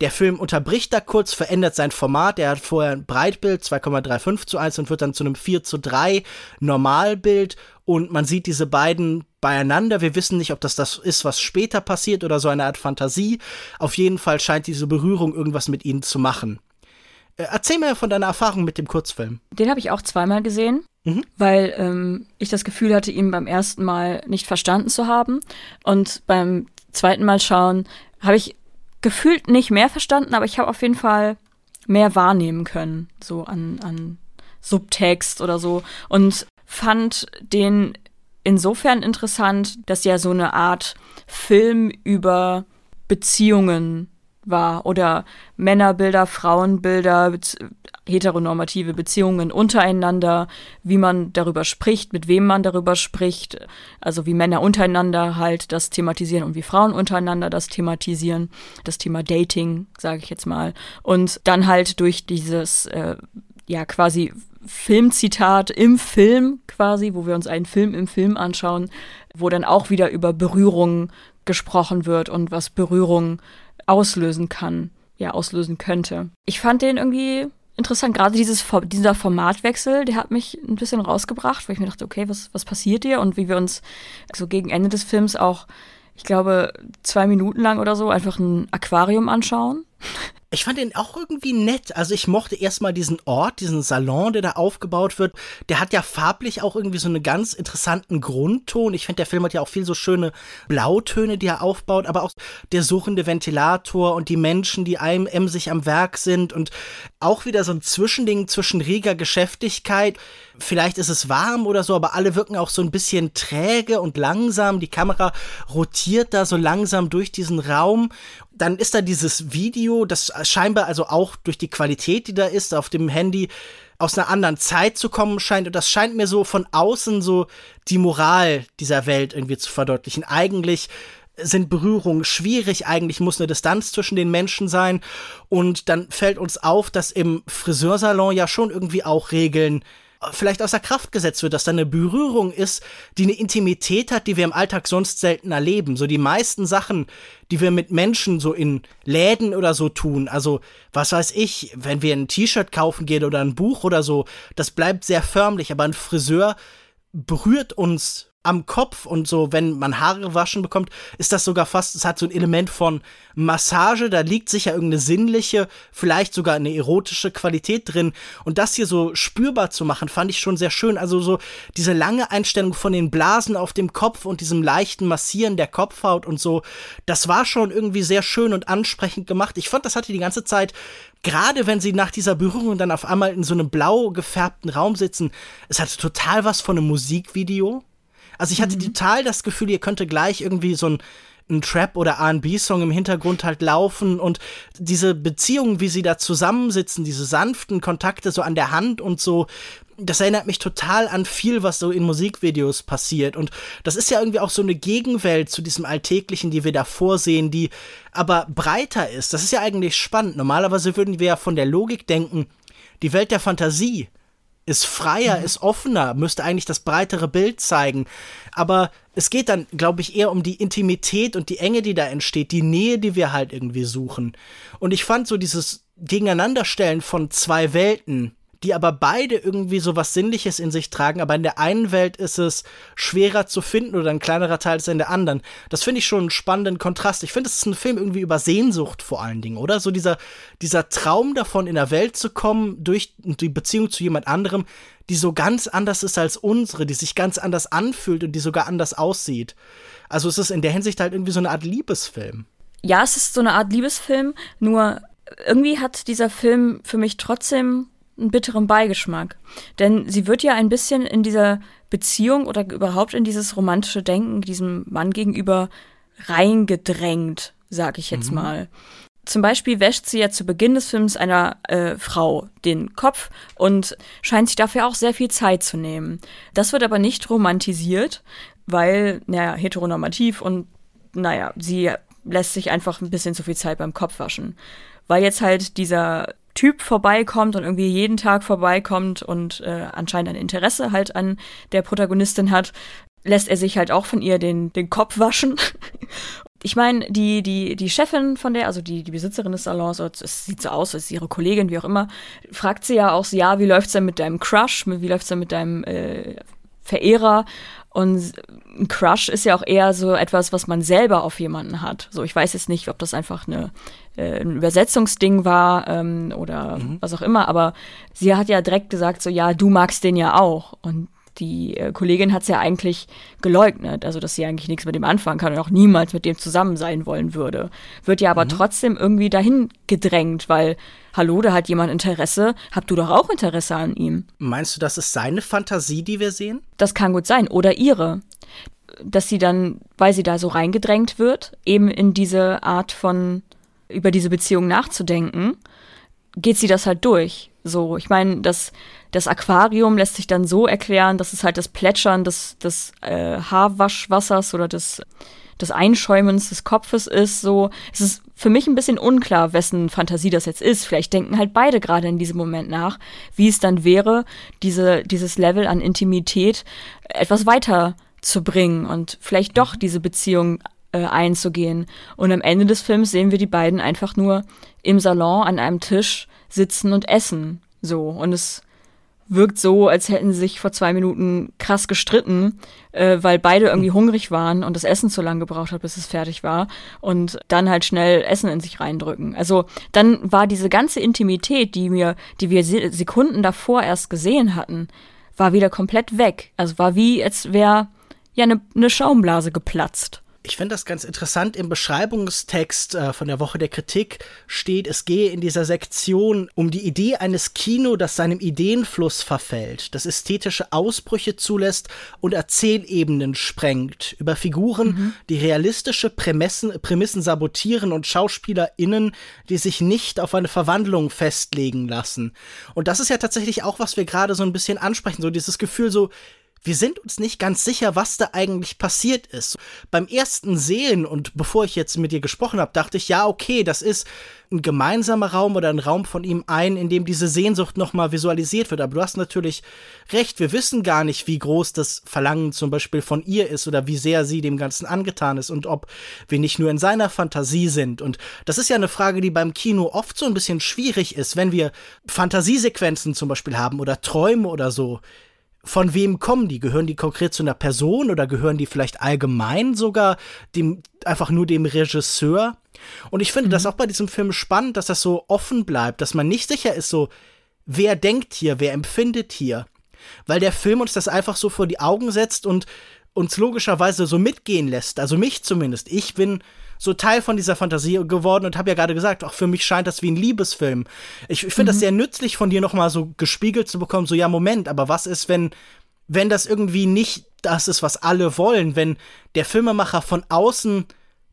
Der Film unterbricht da kurz, verändert sein Format. Er hat vorher ein Breitbild 2,35 zu 1 und wird dann zu einem 4 zu 3 Normalbild. Und man sieht diese beiden beieinander. Wir wissen nicht, ob das das ist, was später passiert oder so eine Art Fantasie. Auf jeden Fall scheint diese Berührung irgendwas mit ihnen zu machen. Äh, erzähl mir von deiner Erfahrung mit dem Kurzfilm. Den habe ich auch zweimal gesehen, mhm. weil ähm, ich das Gefühl hatte, ihn beim ersten Mal nicht verstanden zu haben. Und beim zweiten Mal schauen habe ich gefühlt nicht mehr verstanden, aber ich habe auf jeden Fall mehr wahrnehmen können, so an, an Subtext oder so. Und fand den insofern interessant, dass ja so eine Art Film über Beziehungen war oder Männerbilder, Frauenbilder, heteronormative Beziehungen untereinander, wie man darüber spricht, mit wem man darüber spricht, also wie Männer untereinander halt das thematisieren und wie Frauen untereinander das thematisieren, das Thema Dating, sage ich jetzt mal, und dann halt durch dieses äh, ja quasi Filmzitat im Film quasi, wo wir uns einen Film im Film anschauen, wo dann auch wieder über Berührung gesprochen wird und was Berührung auslösen kann, ja, auslösen könnte. Ich fand den irgendwie interessant, gerade dieses, dieser Formatwechsel, der hat mich ein bisschen rausgebracht, weil ich mir dachte, okay, was, was passiert hier? Und wie wir uns so gegen Ende des Films auch, ich glaube, zwei Minuten lang oder so einfach ein Aquarium anschauen. Ich fand den auch irgendwie nett. Also ich mochte erstmal diesen Ort, diesen Salon, der da aufgebaut wird. Der hat ja farblich auch irgendwie so einen ganz interessanten Grundton. Ich finde, der Film hat ja auch viel so schöne Blautöne, die er aufbaut, aber auch der suchende Ventilator und die Menschen, die einem emsig am Werk sind und auch wieder so ein Zwischending zwischen reger Geschäftigkeit. Vielleicht ist es warm oder so, aber alle wirken auch so ein bisschen träge und langsam. Die Kamera rotiert da so langsam durch diesen Raum dann ist da dieses Video, das scheinbar also auch durch die Qualität, die da ist, auf dem Handy aus einer anderen Zeit zu kommen scheint. Und das scheint mir so von außen so die Moral dieser Welt irgendwie zu verdeutlichen. Eigentlich sind Berührungen schwierig, eigentlich muss eine Distanz zwischen den Menschen sein. Und dann fällt uns auf, dass im Friseursalon ja schon irgendwie auch Regeln vielleicht außer Kraft gesetzt wird, dass da eine Berührung ist, die eine Intimität hat, die wir im Alltag sonst selten erleben. So die meisten Sachen, die wir mit Menschen so in Läden oder so tun, also was weiß ich, wenn wir ein T-Shirt kaufen gehen oder ein Buch oder so, das bleibt sehr förmlich, aber ein Friseur berührt uns am Kopf und so, wenn man Haare waschen bekommt, ist das sogar fast, es hat so ein Element von Massage, da liegt sicher irgendeine sinnliche, vielleicht sogar eine erotische Qualität drin. Und das hier so spürbar zu machen, fand ich schon sehr schön. Also so diese lange Einstellung von den Blasen auf dem Kopf und diesem leichten Massieren der Kopfhaut und so, das war schon irgendwie sehr schön und ansprechend gemacht. Ich fand, das hatte die ganze Zeit gerade wenn sie nach dieser Berührung dann auf einmal in so einem blau gefärbten Raum sitzen, es hatte total was von einem Musikvideo. Also ich hatte mhm. total das Gefühl, ihr könnte gleich irgendwie so ein ein Trap- oder RB-Song im Hintergrund halt laufen und diese Beziehungen, wie sie da zusammensitzen, diese sanften Kontakte so an der Hand und so, das erinnert mich total an viel, was so in Musikvideos passiert. Und das ist ja irgendwie auch so eine Gegenwelt zu diesem Alltäglichen, die wir da vorsehen, die aber breiter ist. Das ist ja eigentlich spannend. Normalerweise würden wir ja von der Logik denken, die Welt der Fantasie ist freier, mhm. ist offener, müsste eigentlich das breitere Bild zeigen. Aber es geht dann, glaube ich, eher um die Intimität und die Enge, die da entsteht, die Nähe, die wir halt irgendwie suchen. Und ich fand so dieses Gegeneinanderstellen von zwei Welten, die aber beide irgendwie so was Sinnliches in sich tragen, aber in der einen Welt ist es schwerer zu finden oder ein kleinerer Teil ist in der anderen. Das finde ich schon einen spannenden Kontrast. Ich finde, es ist ein Film irgendwie über Sehnsucht vor allen Dingen, oder? So dieser, dieser Traum davon, in der Welt zu kommen, durch die Beziehung zu jemand anderem, die so ganz anders ist als unsere, die sich ganz anders anfühlt und die sogar anders aussieht. Also es ist in der Hinsicht halt irgendwie so eine Art Liebesfilm. Ja, es ist so eine Art Liebesfilm, nur irgendwie hat dieser Film für mich trotzdem einen bitteren Beigeschmack. Denn sie wird ja ein bisschen in dieser Beziehung oder überhaupt in dieses romantische Denken diesem Mann gegenüber reingedrängt, sag ich jetzt mhm. mal. Zum Beispiel wäscht sie ja zu Beginn des Films einer äh, Frau den Kopf und scheint sich dafür auch sehr viel Zeit zu nehmen. Das wird aber nicht romantisiert, weil, naja, heteronormativ und naja, sie lässt sich einfach ein bisschen zu viel Zeit beim Kopf waschen. Weil jetzt halt dieser Typ vorbeikommt und irgendwie jeden Tag vorbeikommt und äh, anscheinend ein Interesse halt an der Protagonistin hat, lässt er sich halt auch von ihr den, den Kopf waschen. ich meine, die, die, die Chefin von der, also die, die Besitzerin des Salons, es sieht so aus, als ihre Kollegin, wie auch immer, fragt sie ja auch ja, wie läuft's denn mit deinem Crush, wie läuft's denn mit deinem äh, Verehrer? Und ein Crush ist ja auch eher so etwas, was man selber auf jemanden hat. So, ich weiß jetzt nicht, ob das einfach eine, äh, ein Übersetzungsding war ähm, oder mhm. was auch immer, aber sie hat ja direkt gesagt, so, ja, du magst den ja auch. Und die äh, Kollegin hat es ja eigentlich geleugnet, also dass sie eigentlich nichts mit dem anfangen kann und auch niemals mit dem zusammen sein wollen würde. Wird ja aber mhm. trotzdem irgendwie dahin gedrängt, weil, hallo, da hat jemand Interesse, habt du doch auch Interesse an ihm. Meinst du, das ist seine Fantasie, die wir sehen? Das kann gut sein. Oder ihre. Dass sie dann, weil sie da so reingedrängt wird, eben in diese Art von, über diese Beziehung nachzudenken, geht sie das halt durch. So, ich meine, das, das Aquarium lässt sich dann so erklären, dass es halt das Plätschern des, des äh, Haarwaschwassers oder des, des Einschäumens des Kopfes ist. So, es ist für mich ein bisschen unklar, wessen Fantasie das jetzt ist. Vielleicht denken halt beide gerade in diesem Moment nach, wie es dann wäre, diese, dieses Level an Intimität etwas weiter zu bringen und vielleicht doch diese Beziehung äh, einzugehen. Und am Ende des Films sehen wir die beiden einfach nur im Salon an einem Tisch sitzen und essen. So. Und es wirkt so, als hätten sie sich vor zwei Minuten krass gestritten, äh, weil beide irgendwie hungrig waren und das Essen zu lange gebraucht hat, bis es fertig war und dann halt schnell Essen in sich reindrücken. Also dann war diese ganze Intimität, die mir, die wir Sekunden davor erst gesehen hatten, war wieder komplett weg. Also war wie, als wäre ja eine ne Schaumblase geplatzt. Ich finde das ganz interessant. Im Beschreibungstext äh, von der Woche der Kritik steht, es gehe in dieser Sektion um die Idee eines Kino, das seinem Ideenfluss verfällt, das ästhetische Ausbrüche zulässt und Erzählebenen sprengt, über Figuren, mhm. die realistische Prämissen, Prämissen sabotieren und SchauspielerInnen, die sich nicht auf eine Verwandlung festlegen lassen. Und das ist ja tatsächlich auch, was wir gerade so ein bisschen ansprechen, so dieses Gefühl so, wir sind uns nicht ganz sicher, was da eigentlich passiert ist. Beim ersten Sehen und bevor ich jetzt mit dir gesprochen habe, dachte ich, ja, okay, das ist ein gemeinsamer Raum oder ein Raum von ihm ein, in dem diese Sehnsucht nochmal visualisiert wird. Aber du hast natürlich recht, wir wissen gar nicht, wie groß das Verlangen zum Beispiel von ihr ist oder wie sehr sie dem Ganzen angetan ist und ob wir nicht nur in seiner Fantasie sind. Und das ist ja eine Frage, die beim Kino oft so ein bisschen schwierig ist, wenn wir Fantasiesequenzen zum Beispiel haben oder Träume oder so von wem kommen die? Gehören die konkret zu einer Person oder gehören die vielleicht allgemein sogar dem, einfach nur dem Regisseur? Und ich finde mhm. das auch bei diesem Film spannend, dass das so offen bleibt, dass man nicht sicher ist, so, wer denkt hier, wer empfindet hier. Weil der Film uns das einfach so vor die Augen setzt und uns logischerweise so mitgehen lässt. Also mich zumindest. Ich bin so Teil von dieser Fantasie geworden und habe ja gerade gesagt, auch für mich scheint das wie ein Liebesfilm. Ich, ich finde mhm. das sehr nützlich von dir nochmal so gespiegelt zu bekommen, so ja, Moment, aber was ist, wenn, wenn das irgendwie nicht das ist, was alle wollen, wenn der Filmemacher von außen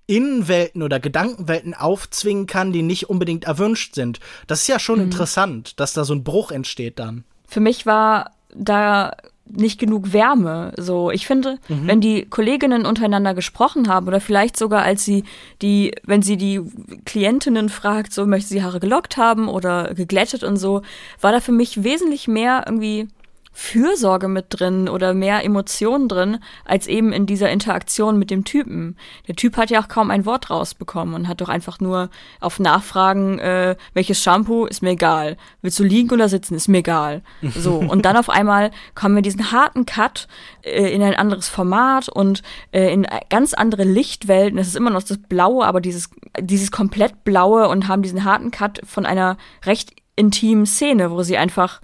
Innenwelten oder Gedankenwelten aufzwingen kann, die nicht unbedingt erwünscht sind. Das ist ja schon mhm. interessant, dass da so ein Bruch entsteht dann. Für mich war da nicht genug Wärme. So, ich finde, mhm. wenn die Kolleginnen untereinander gesprochen haben oder vielleicht sogar als sie die, wenn sie die Klientinnen fragt, so möchte sie Haare gelockt haben oder geglättet und so, war da für mich wesentlich mehr irgendwie Fürsorge mit drin oder mehr Emotionen drin, als eben in dieser Interaktion mit dem Typen. Der Typ hat ja auch kaum ein Wort rausbekommen und hat doch einfach nur auf Nachfragen, äh, welches Shampoo, ist mir egal. Willst du liegen oder sitzen, ist mir egal. So, und dann auf einmal kommen wir diesen harten Cut äh, in ein anderes Format und äh, in ganz andere Lichtwelten. Es ist immer noch das Blaue, aber dieses, dieses komplett Blaue und haben diesen harten Cut von einer recht intimen Szene, wo sie einfach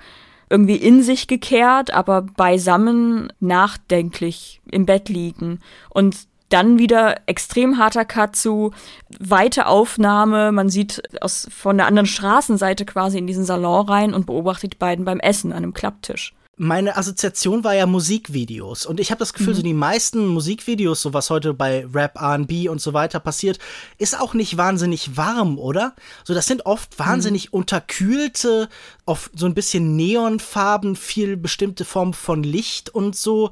irgendwie in sich gekehrt, aber beisammen nachdenklich im Bett liegen. Und dann wieder extrem harter Cut zu weite Aufnahme. Man sieht aus, von der anderen Straßenseite quasi in diesen Salon rein und beobachtet die beiden beim Essen an einem Klapptisch meine Assoziation war ja Musikvideos. Und ich habe das Gefühl, mhm. so die meisten Musikvideos, so was heute bei Rap, RB und so weiter passiert, ist auch nicht wahnsinnig warm, oder? So, das sind oft wahnsinnig mhm. unterkühlte, oft so ein bisschen Neonfarben, viel bestimmte Form von Licht und so.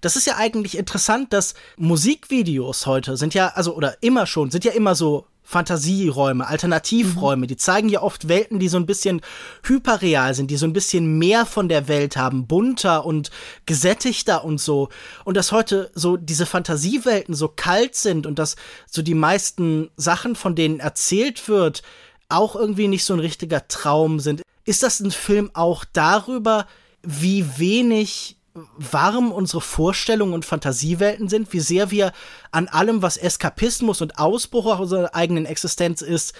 Das ist ja eigentlich interessant, dass Musikvideos heute sind ja, also, oder immer schon, sind ja immer so Fantasieräume, Alternativräume, mhm. die zeigen ja oft Welten, die so ein bisschen hyperreal sind, die so ein bisschen mehr von der Welt haben, bunter und gesättigter und so. Und dass heute so diese Fantasiewelten so kalt sind und dass so die meisten Sachen, von denen erzählt wird, auch irgendwie nicht so ein richtiger Traum sind. Ist das ein Film auch darüber, wie wenig warm unsere Vorstellungen und Fantasiewelten sind, wie sehr wir an allem, was Eskapismus und Ausbruch unserer eigenen Existenz ist,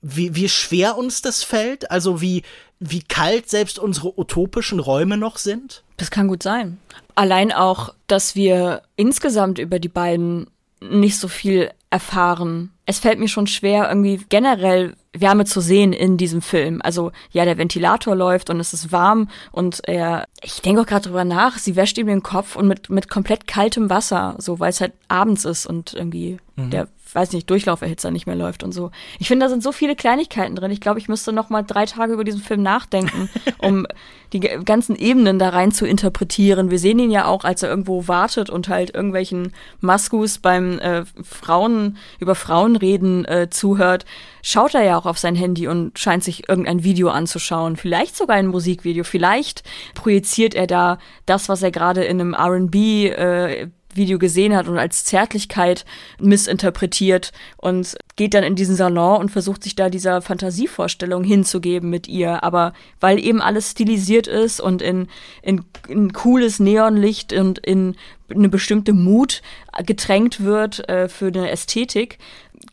wie, wie schwer uns das fällt, also wie, wie kalt selbst unsere utopischen Räume noch sind? Das kann gut sein. Allein auch, dass wir insgesamt über die beiden nicht so viel erfahren. Es fällt mir schon schwer, irgendwie generell Wärme zu sehen in diesem Film. Also ja, der Ventilator läuft und es ist warm und er, ich denke auch gerade drüber nach, sie wäscht ihm den Kopf und mit, mit komplett kaltem Wasser, so weil es halt abends ist und irgendwie mhm. der weiß nicht, Durchlauferhitzer nicht mehr läuft und so. Ich finde, da sind so viele Kleinigkeiten drin. Ich glaube, ich müsste noch mal drei Tage über diesen Film nachdenken, um die ganzen Ebenen da rein zu interpretieren. Wir sehen ihn ja auch, als er irgendwo wartet und halt irgendwelchen Maskus beim äh, Frauen über Frauenreden äh, zuhört. Schaut er ja auch auf sein Handy und scheint sich irgendein Video anzuschauen. Vielleicht sogar ein Musikvideo. Vielleicht projiziert er da das, was er gerade in einem R&B äh, Video gesehen hat und als Zärtlichkeit missinterpretiert und geht dann in diesen Salon und versucht sich da dieser Fantasievorstellung hinzugeben mit ihr. Aber weil eben alles stilisiert ist und in, in, in cooles Neonlicht und in eine bestimmte Mut getränkt wird äh, für eine Ästhetik,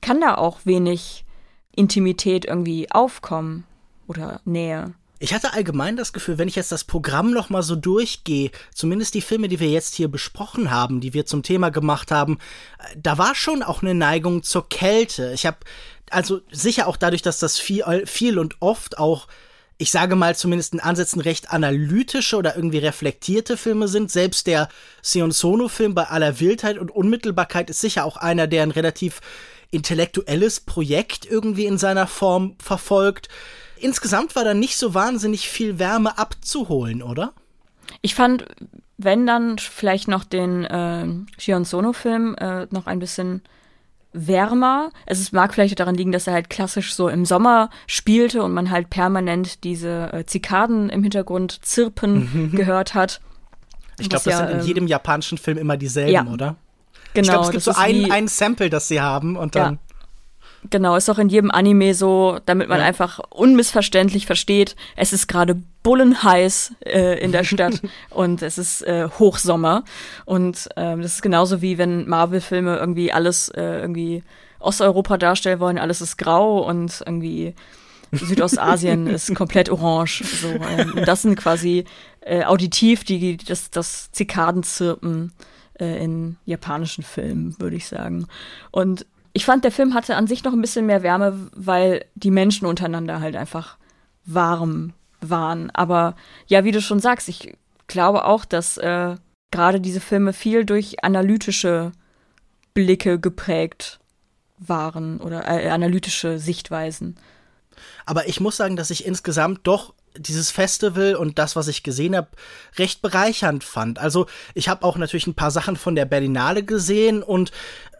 kann da auch wenig Intimität irgendwie aufkommen oder Nähe. Ich hatte allgemein das Gefühl, wenn ich jetzt das Programm noch mal so durchgehe, zumindest die Filme, die wir jetzt hier besprochen haben, die wir zum Thema gemacht haben, äh, da war schon auch eine Neigung zur Kälte. Ich habe also sicher auch dadurch, dass das viel, viel und oft auch ich sage mal zumindest in Ansätzen recht analytische oder irgendwie reflektierte Filme sind. Selbst der Sion Sono-Film bei aller Wildheit und Unmittelbarkeit ist sicher auch einer, der ein relativ intellektuelles Projekt irgendwie in seiner Form verfolgt insgesamt war da nicht so wahnsinnig viel Wärme abzuholen, oder? Ich fand, wenn dann vielleicht noch den äh, Shion Sono-Film äh, noch ein bisschen wärmer. Es mag vielleicht daran liegen, dass er halt klassisch so im Sommer spielte und man halt permanent diese äh, Zikaden im Hintergrund zirpen gehört hat. Ich glaube, das ja, sind in ähm, jedem japanischen Film immer dieselben, ja, oder? Genau. Ich glaube, es gibt so ein, ein Sample, das sie haben und dann. Ja. Genau, ist auch in jedem Anime so, damit man ja. einfach unmissverständlich versteht, es ist gerade bullenheiß äh, in der Stadt und es ist äh, Hochsommer. Und ähm, das ist genauso wie wenn Marvel-Filme irgendwie alles äh, irgendwie Osteuropa darstellen wollen, alles ist grau und irgendwie Südostasien ist komplett orange. So, ähm, das sind quasi äh, auditiv die, das, das Zikadenzirpen äh, in japanischen Filmen, würde ich sagen. Und ich fand, der Film hatte an sich noch ein bisschen mehr Wärme, weil die Menschen untereinander halt einfach warm waren. Aber ja, wie du schon sagst, ich glaube auch, dass äh, gerade diese Filme viel durch analytische Blicke geprägt waren oder äh, analytische Sichtweisen. Aber ich muss sagen, dass ich insgesamt doch dieses Festival und das, was ich gesehen habe, recht bereichernd fand. Also ich habe auch natürlich ein paar Sachen von der Berlinale gesehen und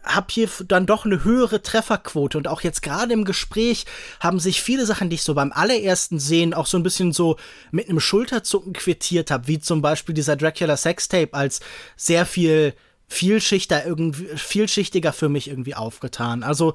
habe hier dann doch eine höhere Trefferquote und auch jetzt gerade im Gespräch haben sich viele Sachen, die ich so beim allerersten Sehen auch so ein bisschen so mit einem Schulterzucken quittiert habe, wie zum Beispiel dieser Dracula Sextape als sehr viel vielschichter irgendwie vielschichtiger für mich irgendwie aufgetan. Also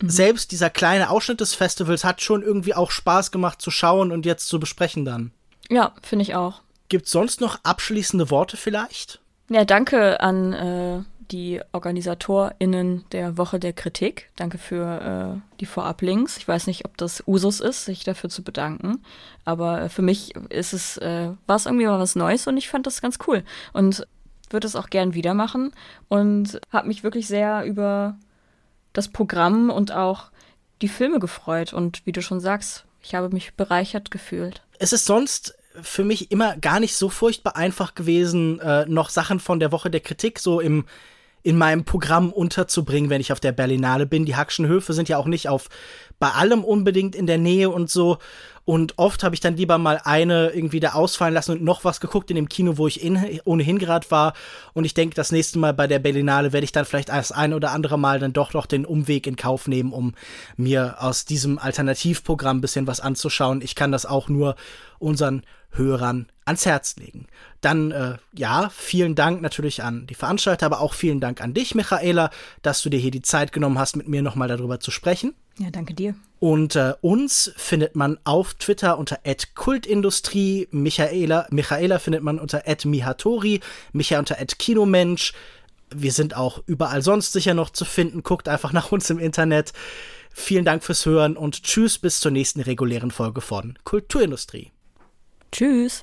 mhm. selbst dieser kleine Ausschnitt des Festivals hat schon irgendwie auch Spaß gemacht zu schauen und jetzt zu besprechen dann. Ja, finde ich auch. Gibt sonst noch abschließende Worte vielleicht? Ja, danke an äh, die OrganisatorInnen der Woche der Kritik. Danke für äh, die Vorablinks. Ich weiß nicht, ob das Usus ist, sich dafür zu bedanken. Aber für mich ist es, äh, war es irgendwie mal was Neues und ich fand das ganz cool. Und würde es auch gern wieder machen. Und habe mich wirklich sehr über das Programm und auch die Filme gefreut. Und wie du schon sagst, ich habe mich bereichert gefühlt. Es ist sonst für mich immer gar nicht so furchtbar einfach gewesen, äh, noch Sachen von der Woche der Kritik so im in meinem Programm unterzubringen, wenn ich auf der Berlinale bin. Die Hackschen Höfe sind ja auch nicht auf bei allem unbedingt in der Nähe und so. Und oft habe ich dann lieber mal eine irgendwie da ausfallen lassen und noch was geguckt in dem Kino, wo ich in, ohnehin gerade war. Und ich denke, das nächste Mal bei der Berlinale werde ich dann vielleicht das ein oder andere Mal dann doch noch den Umweg in Kauf nehmen, um mir aus diesem Alternativprogramm ein bisschen was anzuschauen. Ich kann das auch nur unseren Hörern ans Herz legen. Dann, äh, ja, vielen Dank natürlich an die Veranstalter, aber auch vielen Dank an dich, Michaela, dass du dir hier die Zeit genommen hast, mit mir nochmal darüber zu sprechen. Ja, danke dir. Und äh, uns findet man auf Twitter unter @kultindustrie, Michaela, Michaela findet man unter @mihatori, Micha unter @kinomensch. Wir sind auch überall sonst sicher noch zu finden. Guckt einfach nach uns im Internet. Vielen Dank fürs Hören und tschüss bis zur nächsten regulären Folge von Kulturindustrie. Tschüss.